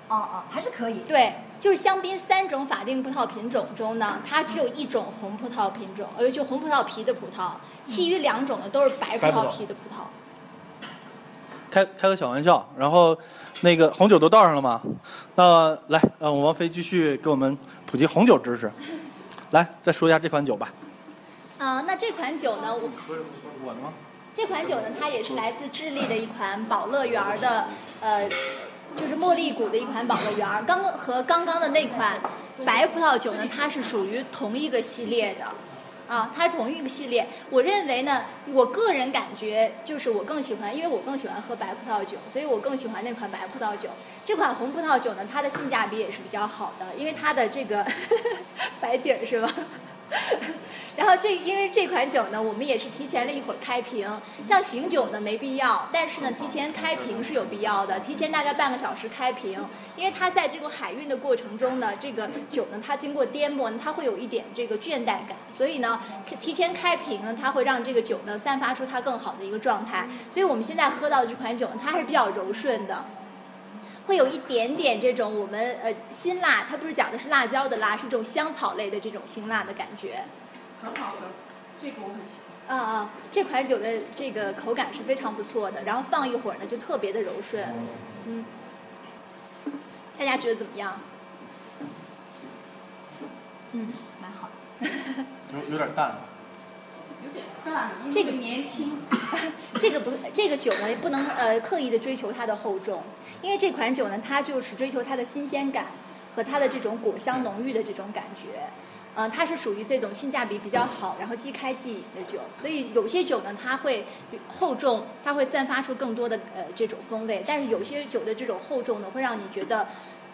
哦哦，还是可以。对，就是香槟三种法定葡萄品种中呢，它只有一种红葡萄品种，呃，就红葡萄皮的葡萄，其余两种呢都是白葡萄皮的葡萄。开开个小玩笑，然后那个红酒都倒上了吗？那来，呃，王菲继续给我们普及红酒知识。来，再说一下这款酒吧。啊，那这款酒呢？我我的吗？这款酒呢，它也是来自智利的一款宝乐园的，呃。就是茉莉谷的一款宝乐园，刚刚和刚刚的那款白葡萄酒呢，它是属于同一个系列的，啊，它是同一个系列。我认为呢，我个人感觉就是我更喜欢，因为我更喜欢喝白葡萄酒，所以我更喜欢那款白葡萄酒。这款红葡萄酒呢，它的性价比也是比较好的，因为它的这个 白底儿是吧？然后这因为这款酒呢，我们也是提前了一会儿开瓶。像醒酒呢没必要，但是呢提前开瓶是有必要的。提前大概半个小时开瓶，因为它在这种海运的过程中呢，这个酒呢它经过颠簸，它会有一点这个倦怠感，所以呢提前开瓶呢，它会让这个酒呢散发出它更好的一个状态。所以我们现在喝到的这款酒呢，它还是比较柔顺的。会有一点点这种我们呃辛辣，它不是讲的是辣椒的辣，是这种香草类的这种辛辣的感觉。很好喝，这个我很喜欢。啊啊，这款酒的这个口感是非常不错的，然后放一会儿呢就特别的柔顺。嗯，大家觉得怎么样？嗯，蛮好。有有点淡。有点淡，这个年轻。这个不，这个酒呢不能呃刻意的追求它的厚重。因为这款酒呢，它就是追求它的新鲜感和它的这种果香浓郁的这种感觉，呃，它是属于这种性价比比较好，然后即开即饮的酒。所以有些酒呢，它会厚重，它会散发出更多的呃这种风味；但是有些酒的这种厚重呢，会让你觉得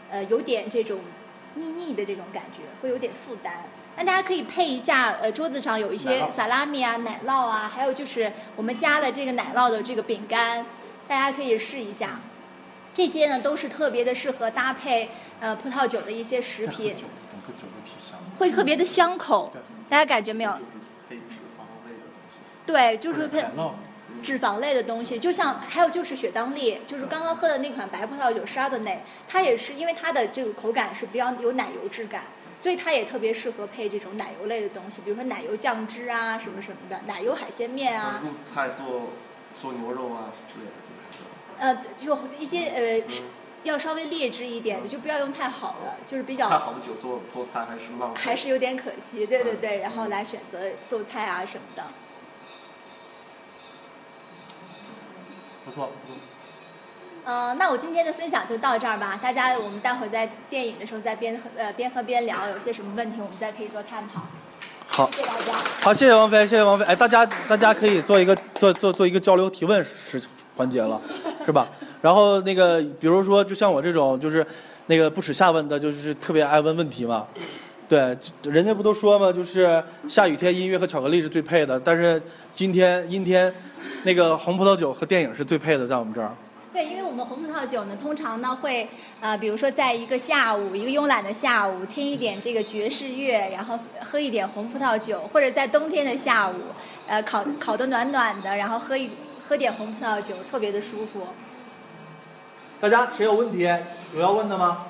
呃有点这种腻腻的这种感觉，会有点负担。那大家可以配一下，呃，桌子上有一些萨拉米啊、奶酪啊，还有就是我们加了这个奶酪的这个饼干，大家可以试一下。这些呢都是特别的适合搭配呃葡萄酒的一些食品，会特别的香口，大家感觉没有？配脂肪类的东西对，就是配脂肪类的东西，就像还有就是雪当利，就是刚刚喝的那款白葡萄酒沙的那，它也是因为它的这个口感是比较有奶油质感，所以它也特别适合配这种奶油类的东西，比如说奶油酱汁啊什么什么的，奶油海鲜面啊。做菜做做牛肉啊之类的。呃，就一些呃，要稍微劣质一点的，就不要用太好的，就是比较太好的酒做做菜还是浪费，还是有点可惜，对对对，然后来选择做菜啊什么的。不错。不错嗯，那我今天的分享就到这儿吧。大家，我们待会儿在电影的时候再边喝呃边喝边聊，有些什么问题我们再可以做探讨。好，谢谢大家。好，谢谢王菲，谢谢王菲。哎，大家大家可以做一个做做做一个交流提问时环节了。是吧？然后那个，比如说，就像我这种，就是那个不耻下问的，就是特别爱问问题嘛。对，人家不都说嘛，就是下雨天音乐和巧克力是最配的，但是今天阴天，那个红葡萄酒和电影是最配的，在我们这儿。对，因为我们红葡萄酒呢，通常呢会呃，比如说在一个下午，一个慵懒的下午，听一点这个爵士乐，然后喝一点红葡萄酒，或者在冬天的下午，呃，烤烤的暖暖的，然后喝一喝点红葡萄酒，特别的舒服。大家谁有问题有要问的吗？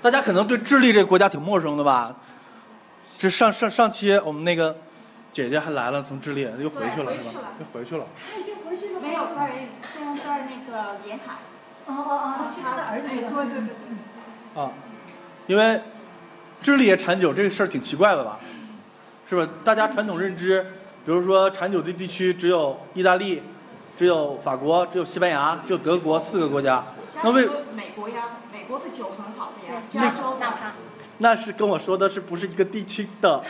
大家可能对智利这个国家挺陌生的吧？这上上上期我们那个姐姐还来了，从智利又回去了是吧？又回去了。她已经回去了，没有在现在在那个沿海。哦哦哦，去他的儿子去了。对对对对。啊，因为智利也产酒这个事儿挺奇怪的吧？是吧？大家传统认知，比如说产酒的地区只有意大利、只有法国、只有西班牙、只有德国四个国家。那为美国呀，美国的酒很好的呀，加州、纳帕。那是跟我说的是不是一个地区的？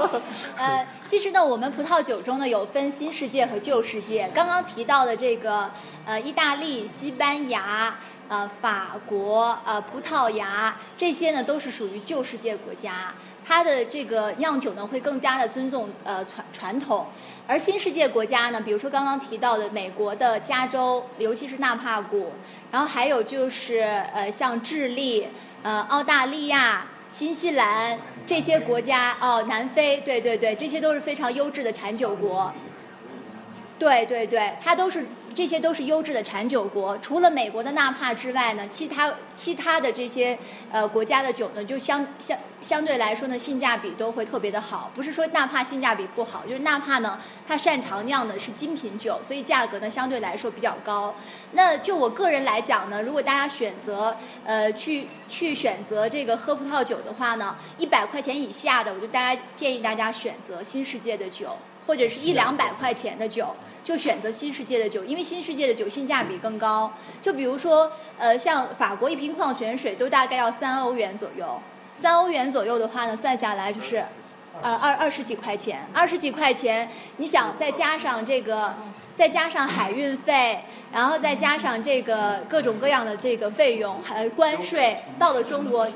呃，其实呢，我们葡萄酒中呢有分新世界和旧世界。刚刚提到的这个呃，意大利、西班牙、呃，法国、呃，葡萄牙这些呢都是属于旧世界国家，它的这个酿酒呢会更加的尊重呃传传统。而新世界国家呢，比如说刚刚提到的美国的加州，尤其是纳帕谷，然后还有就是呃像智利、呃澳大利亚。新西兰这些国家哦，南非，对对对，这些都是非常优质的产酒国。对对对，它都是。这些都是优质的产酒国，除了美国的纳帕之外呢，其他其他的这些呃国家的酒呢，就相相相对来说呢，性价比都会特别的好。不是说纳帕性价比不好，就是纳帕呢，它擅长酿的是精品酒，所以价格呢相对来说比较高。那就我个人来讲呢，如果大家选择呃去去选择这个喝葡萄酒的话呢，一百块钱以下的，我就大家建议大家选择新世界的酒，或者是一两百块钱的酒。就选择新世界的酒，因为新世界的酒性价比更高。就比如说，呃，像法国一瓶矿泉水都大概要三欧元左右，三欧元左右的话呢，算下来就是，呃，二二十几块钱，二十几块钱，你想再加上这个，再加上海运费，然后再加上这个各种各样的这个费用，还关税，到了中国，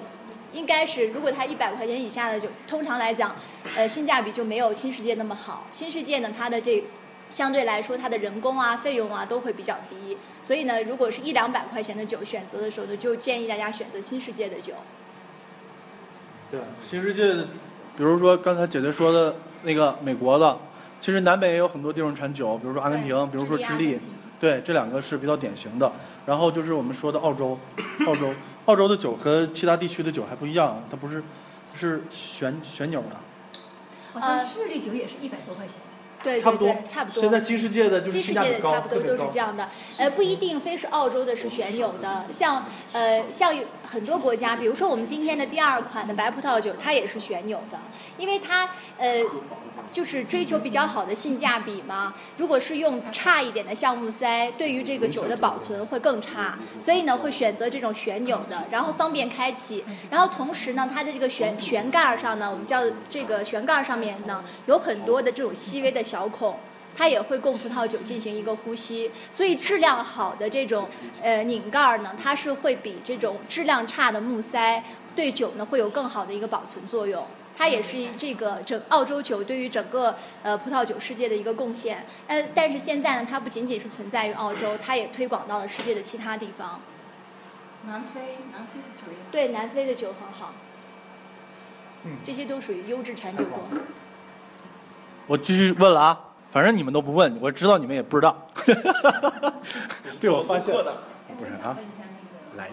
应该是如果它一百块钱以下的酒，通常来讲，呃，性价比就没有新世界那么好。新世界呢，它的这相对来说，它的人工啊、费用啊都会比较低，所以呢，如果是一两百块钱的酒选择的时候呢，就建议大家选择新世界的酒。对，新世界，比如说刚才姐姐说的那个美国的，其实南北也有很多地方产酒，比如说阿根廷，比如说智利，对，这两个是比较典型的。然后就是我们说的澳洲，澳洲，澳洲的酒和其他地区的酒还不一样，它不是是旋旋钮的。好像智利酒也是一百多块钱。对差不多，差不多。现在新世界的就是新世界的差不多都是这样的，呃，不一定非是澳洲的是旋钮的，像呃像很多国家，比如说我们今天的第二款的白葡萄酒，它也是旋钮的，因为它呃。就是追求比较好的性价比嘛。如果是用差一点的橡木塞，对于这个酒的保存会更差，所以呢会选择这种旋钮的，然后方便开启。然后同时呢，它的这个旋旋盖上呢，我们叫这个旋盖上面呢有很多的这种细微的小孔，它也会供葡萄酒进行一个呼吸。所以质量好的这种呃拧盖儿呢，它是会比这种质量差的木塞对酒呢会有更好的一个保存作用。它也是这个整澳洲酒对于整个呃葡萄酒世界的一个贡献，但，但是现在呢，它不仅仅是存在于澳洲，它也推广到了世界的其他地方。南非，南非的酒也对，南非的酒很好。嗯，这些都属于优质产酒国。我继续问了啊，反正你们都不问，我知道你们也不知道。被我发现了。不是啊。来。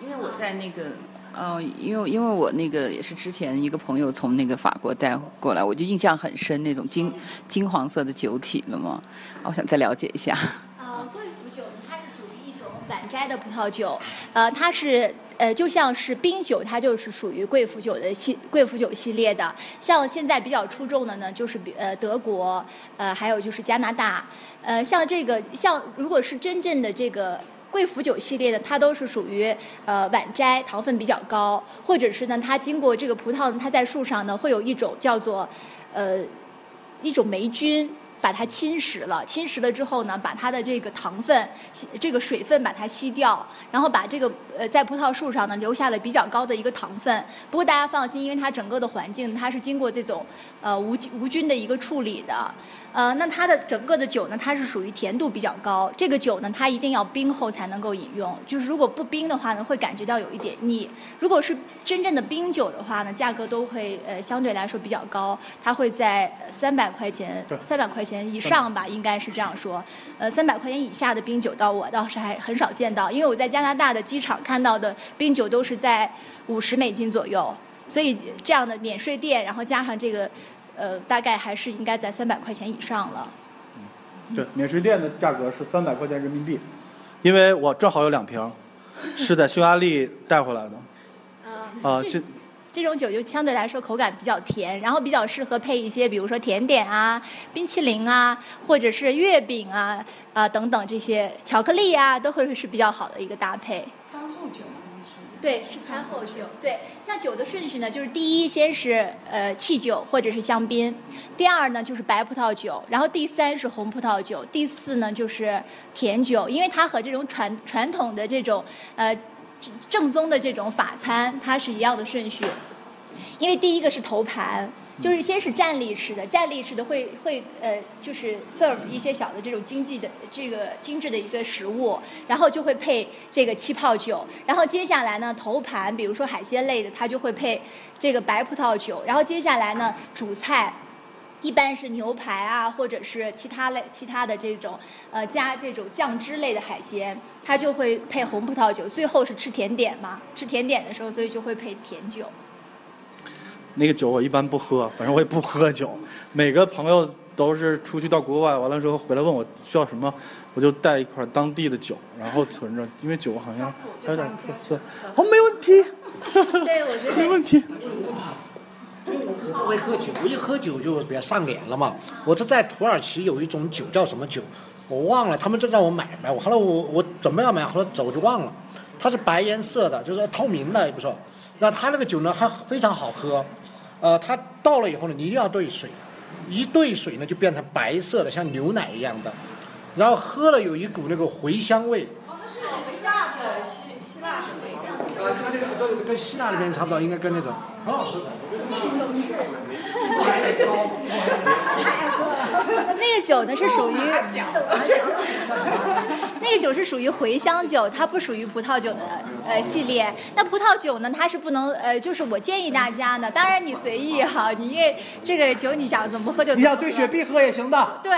因为我在那个。哦，因为因为我那个也是之前一个朋友从那个法国带过来，我就印象很深，那种金金黄色的酒体了嘛，我想再了解一下。呃，贵腐酒它是属于一种晚摘的葡萄酒，呃，它是呃就像是冰酒，它就是属于贵腐酒的系贵腐酒系列的。像现在比较出众的呢，就是比呃德国，呃还有就是加拿大，呃像这个像如果是真正的这个。贵腐酒系列的，它都是属于呃晚摘，糖分比较高，或者是呢，它经过这个葡萄，它在树上呢会有一种叫做呃一种霉菌把它侵蚀了，侵蚀了之后呢，把它的这个糖分、这个水分把它吸掉，然后把这个呃在葡萄树上呢留下了比较高的一个糖分。不过大家放心，因为它整个的环境它是经过这种呃无无菌的一个处理的。呃，那它的整个的酒呢，它是属于甜度比较高。这个酒呢，它一定要冰后才能够饮用，就是如果不冰的话呢，会感觉到有一点腻。如果是真正的冰酒的话呢，价格都会呃相对来说比较高，它会在三百块钱对三百块钱以上吧，应该是这样说。呃，三百块钱以下的冰酒到我倒是还很少见到，因为我在加拿大的机场看到的冰酒都是在五十美金左右，所以这样的免税店，然后加上这个，呃，大概还是应该在三百块钱以上了。对，免税店的价格是三百块钱人民币，因为我正好有两瓶，是在匈牙利带回来的。啊，是这种酒就相对来说口感比较甜，然后比较适合配一些，比如说甜点啊、冰淇淋啊，或者是月饼啊啊、等等这些巧克力啊，都会是比较好的一个搭配。餐后酒对，是餐后酒。对，那酒的顺序呢，就是第一先是呃汽酒或者是香槟，第二呢就是白葡萄酒，然后第三是红葡萄酒，第四呢就是甜酒，因为它和这种传传统的这种呃正宗的这种法餐它是一样的顺序，因为第一个是头盘。就是先是站立式的，站立式的会会呃，就是 serve 一些小的这种经济的这个精致的一个食物，然后就会配这个气泡酒，然后接下来呢头盘，比如说海鲜类的，它就会配这个白葡萄酒，然后接下来呢主菜。一般是牛排啊，或者是其他类其他的这种呃加这种酱汁类的海鲜，它就会配红葡萄酒。最后是吃甜点嘛，吃甜点的时候，所以就会配甜酒。那个酒我一般不喝，反正我也不喝酒。每个朋友都是出去到国外，完了之后回来问我需要什么，我就带一块当地的酒，然后存着，因为酒好像还有点特色。哦，没问题，对，我觉得没问题。不会喝酒，我一喝酒就比较上脸了嘛。我这在土耳其有一种酒叫什么酒，我忘了，他们就让我买买，我后来我我准备要买，后来走就忘了。它是白颜色的，就是透明的，也不错。那它那个酒呢，还非常好喝。呃，它倒了以后呢，你一定要兑水，一兑水呢就变成白色的，像牛奶一样的。然后喝了有一股那个茴香味。哦，那是希腊的希希腊的茴香酒。啊，它那个跟跟希腊那边差不多，应该跟那种那个酒是，那个酒呢是属于，那个酒是属于茴香酒，它不属于葡萄酒的呃系列。那葡萄酒呢，它是不能呃，就是我建议大家呢，当然你随意哈，你因为这个酒你想怎么喝就怎么喝。你想兑雪碧喝也行的。对，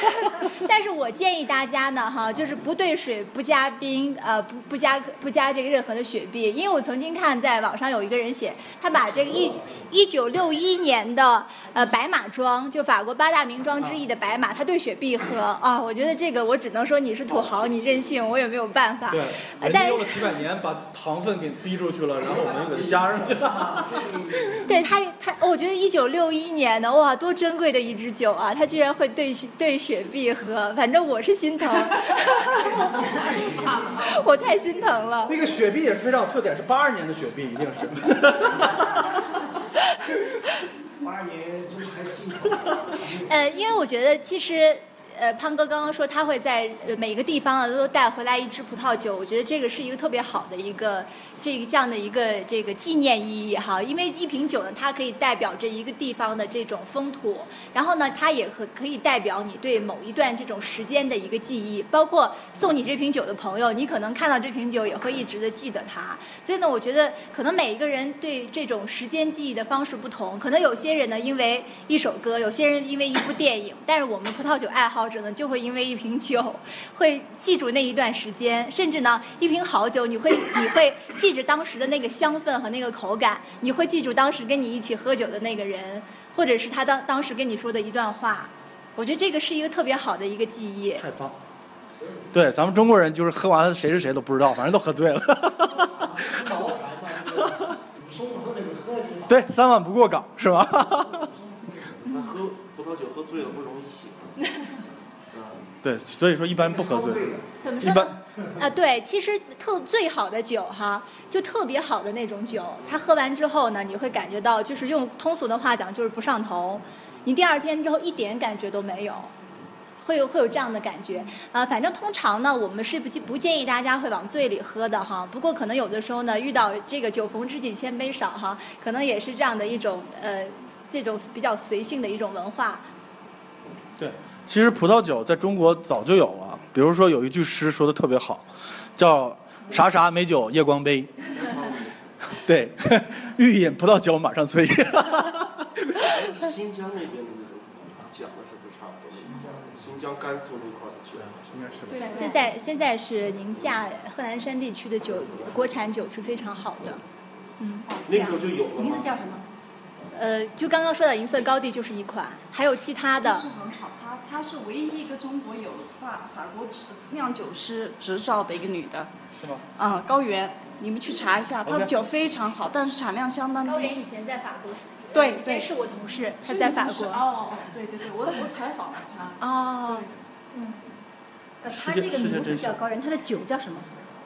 但是我建议大家呢，哈，就是不兑水，不加冰，呃，不不加不加这个任何的雪碧，因为我曾经看在网上有一个人写，他把这个一一九六一年的呃白马庄，就法国八大名庄之一的白马，他对雪碧喝啊，我觉得这个我只能说你是土豪，你任性，我也没有办法。对，呃但是用了几百年把糖分给逼出去了，然后我们又给它加上去了。对他，他，我觉得一九六一年的哇，多珍贵的一支酒啊！他居然会对对雪碧喝，反正我是心疼，我太心疼了。那个雪碧也是非常有特点，是八二年的雪碧，一定是。八二年就是还是进口。呃，因为我觉得其实。呃，胖哥刚刚说他会在呃每个地方呢都带回来一支葡萄酒，我觉得这个是一个特别好的一个这个这样的一个这个纪念意义哈。因为一瓶酒呢，它可以代表着一个地方的这种风土，然后呢，它也可可以代表你对某一段这种时间的一个记忆。包括送你这瓶酒的朋友，你可能看到这瓶酒也会一直的记得它。所以呢，我觉得可能每一个人对这种时间记忆的方式不同，可能有些人呢因为一首歌，有些人因为一部电影，但是我们葡萄酒爱好者呢就会因为一瓶酒会记住那一段时间，甚至呢一瓶好酒你会你会记着当时的那个香氛和那个口感，你会记住当时跟你一起喝酒的那个人，或者是他当当时跟你说的一段话。我觉得这个是一个特别好的一个记忆。太棒！对，咱们中国人就是喝完了谁是谁都不知道，反正都喝醉了。对，三碗不过岗是吧？那喝葡萄酒喝醉了不容易醒。对，所以说一般不喝醉。怎么说呢？啊，对，其实特最好的酒哈，就特别好的那种酒，它喝完之后呢，你会感觉到，就是用通俗的话讲，就是不上头。你第二天之后一点感觉都没有，会有会有这样的感觉啊。反正通常呢，我们是不不建议大家会往醉里喝的哈。不过可能有的时候呢，遇到这个酒逢知己千杯少哈，可能也是这样的一种呃，这种比较随性的一种文化。对，其实葡萄酒在中国早就有了，比如说有一句诗说的特别好，叫“啥啥美酒夜光杯 ”，对，欲饮葡萄酒马上催。新疆那边的那种讲的是不是差不多？新疆、甘肃那块的酒应该是。现在现在是宁夏贺兰山地区的酒，国产酒是非常好的。嗯，那个时候就有了？名字叫什么？呃，就刚刚说的银色高地就是一款，还有其他的。是很好，她她是唯一一个中国有法法国执酿酒师执照的一个女的。是吗？嗯，高原，你们去查一下，她的酒非常好，但是产量相当低。高原以前在法国是，对以前是我同事，他在法国。哦，对对对，我我采访了他。哦，嗯，呃，世界它这个名字叫高原，他的酒叫什么？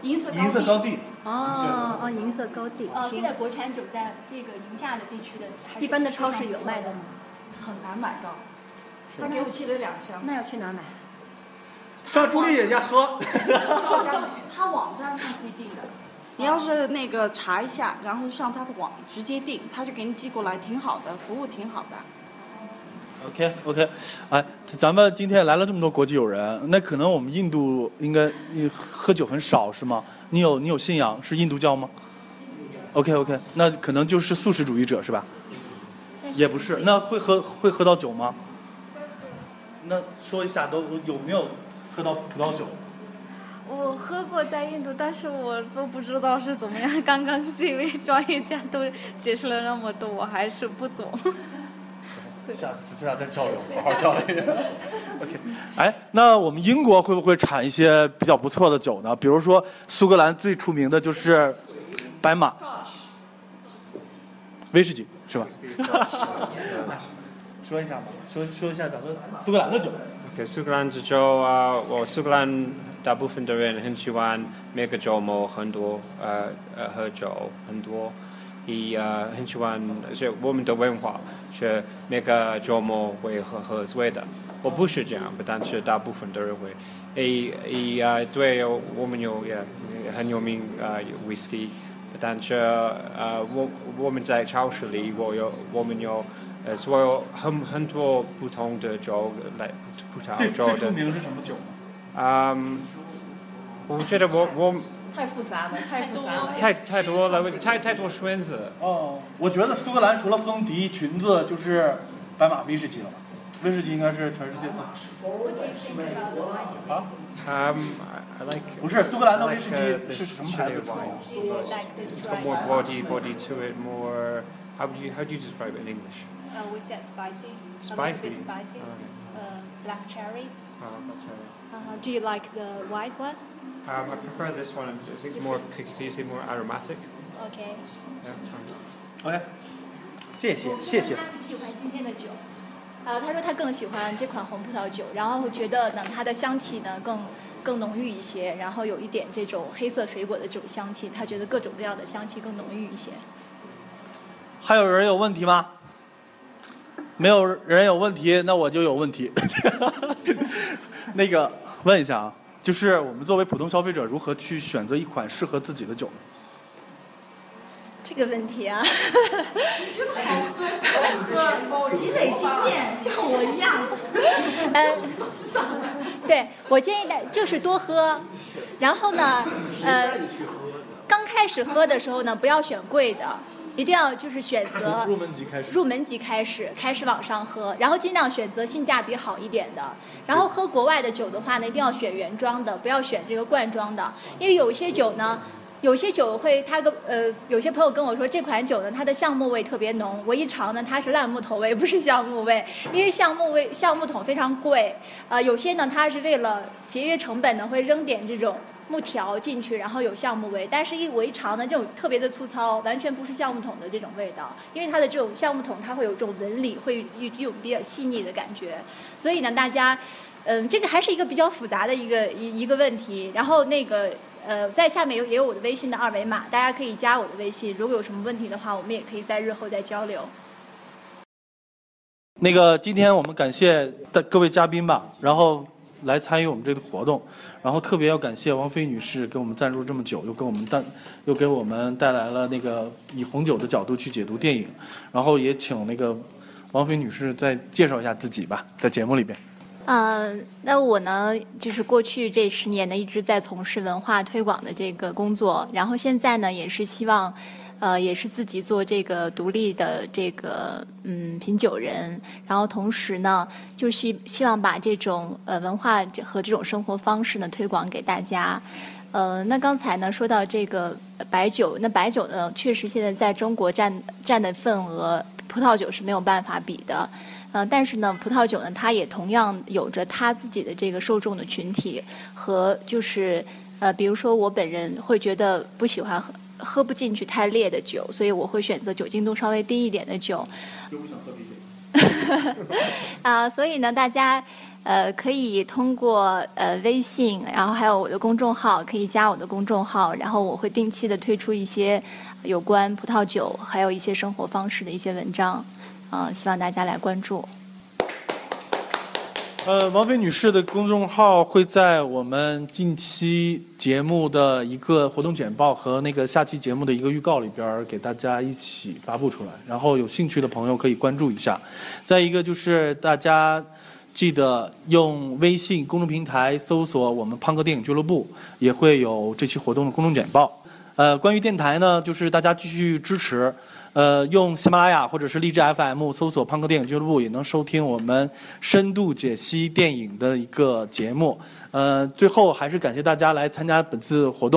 银色银色高地。哦哦，银色高地。哦，现在国产酒在这个宁夏的地区的，一般的超市有卖的吗？很难买到。他给我寄了两箱。那要去哪儿买？上朱丽姐家喝。他网站上可以订的。你要是那个查一下，然后上他的网直接订，他就给你寄过来，挺好的，服务挺好的。OK OK，哎，咱们今天来了这么多国际友人，那可能我们印度应该呃喝酒很少是吗？你有你有信仰是印度教吗？OK OK，那可能就是素食主义者是吧？也不是，那会喝会喝到酒吗？那说一下都有没有喝到葡萄酒？我喝过在印度，但是我都不知道是怎么样。刚刚这位专业家都解释了那么多，我还是不懂。下次咱俩再交流，好好交流。OK，哎，那我们英国会不会产一些比较不错的酒呢？比如说苏格兰最出名的就是白马，威士忌是吧？说一下吧，说说一下咱们苏格兰的酒。OK，苏格兰之酒啊，我苏格兰大部分的人很喜欢每个周末很多呃呃喝酒很多，也呃很喜欢是我们的文化是每个周末会喝喝醉的。我不是这样，但是大部分的人会。诶诶啊，对，我们有也很有名啊 whisky，但是呃我我们在超市里我有我们有。呃，所有很很多不同的酒来葡萄最酒的。最出名是什么酒呢？嗯，我觉得我我太复杂了，太复杂了。太太多了，太太多选择。哦，我觉得苏格兰除了风笛、裙子，就是白马威士忌了吧？威士忌应该是全世界的。啊？Um, I like. 不是苏格兰的威士 like, 忌 uh, 是什么牌子.的？It's got more body, body to it, more. How do you how do you describe it in English? Uh, with that spicy. Spicy. A little bit spicy. Oh, Uh, black cherry. Uh, black cherry. Uh, do you like the white one? Um, I prefer this one. I think it's more. Can you say more aromatic? Okay. Yeah. OK，谢谢谢谢他。喜不喜欢今天的酒？呃，他说他更喜欢这款红葡萄酒，然后觉得呢，它的香气呢更更浓郁一些，然后有一点这种黑色水果的这种香气，他觉得各种各样的香气更浓郁一些。还有人有问题吗？没有人有问题，那我就有问题。那个问一下啊，就是我们作为普通消费者，如何去选择一款适合自己的酒？这个问题啊，喝，积累经验，像我一样。呃，对我建议大就是多喝，然后呢，呃，刚开始喝的时候呢，不要选贵的，一定要就是选择 入门级开始。入门级开始，开始往上喝，然后尽量选择性价比好一点的。然后喝国外的酒的话呢，一定要选原装的，不要选这个罐装的，因为有一些酒呢。有些酒会，他跟呃，有些朋友跟我说，这款酒呢，它的橡木味特别浓。我一尝呢，它是烂木头味，不是橡木味，因为橡木味橡木桶非常贵。呃，有些呢，它是为了节约成本呢，会扔点这种木条进去，然后有橡木味。但是一围长呢，这种特别的粗糙，完全不是橡木桶的这种味道，因为它的这种橡木桶它会有这种纹理，会有有比较细腻的感觉。所以呢，大家，嗯，这个还是一个比较复杂的一个一一个问题。然后那个。呃，在下面有也有我的微信的二维码，大家可以加我的微信。如果有什么问题的话，我们也可以在日后再交流。那个，今天我们感谢的各位嘉宾吧，然后来参与我们这个活动，然后特别要感谢王菲女士给我们赞助这么久，又给我们带又给我们带来了那个以红酒的角度去解读电影，然后也请那个王菲女士再介绍一下自己吧，在节目里边。呃，那我呢，就是过去这十年呢，一直在从事文化推广的这个工作，然后现在呢，也是希望，呃，也是自己做这个独立的这个嗯品酒人，然后同时呢，就希希望把这种呃文化和这种生活方式呢推广给大家。呃，那刚才呢说到这个白酒，那白酒呢确实现在在中国占占的份额，葡萄酒是没有办法比的。呃，但是呢，葡萄酒呢，它也同样有着它自己的这个受众的群体和就是呃，比如说我本人会觉得不喜欢喝喝不进去太烈的酒，所以我会选择酒精度稍微低一点的酒。又不想喝啤酒。啊，所以呢，大家呃可以通过呃微信，然后还有我的公众号，可以加我的公众号，然后我会定期的推出一些有关葡萄酒还有一些生活方式的一些文章。啊，希望大家来关注。呃，王菲女士的公众号会在我们近期节目的一个活动简报和那个下期节目的一个预告里边给大家一起发布出来，然后有兴趣的朋友可以关注一下。再一个就是大家记得用微信公众平台搜索我们胖哥电影俱乐部，也会有这期活动的公众简报。呃，关于电台呢，就是大家继续支持。呃，用喜马拉雅或者是荔枝 FM 搜索“胖哥电影俱乐部”，也能收听我们深度解析电影的一个节目。嗯，最后还是感谢大家来参加本次活动。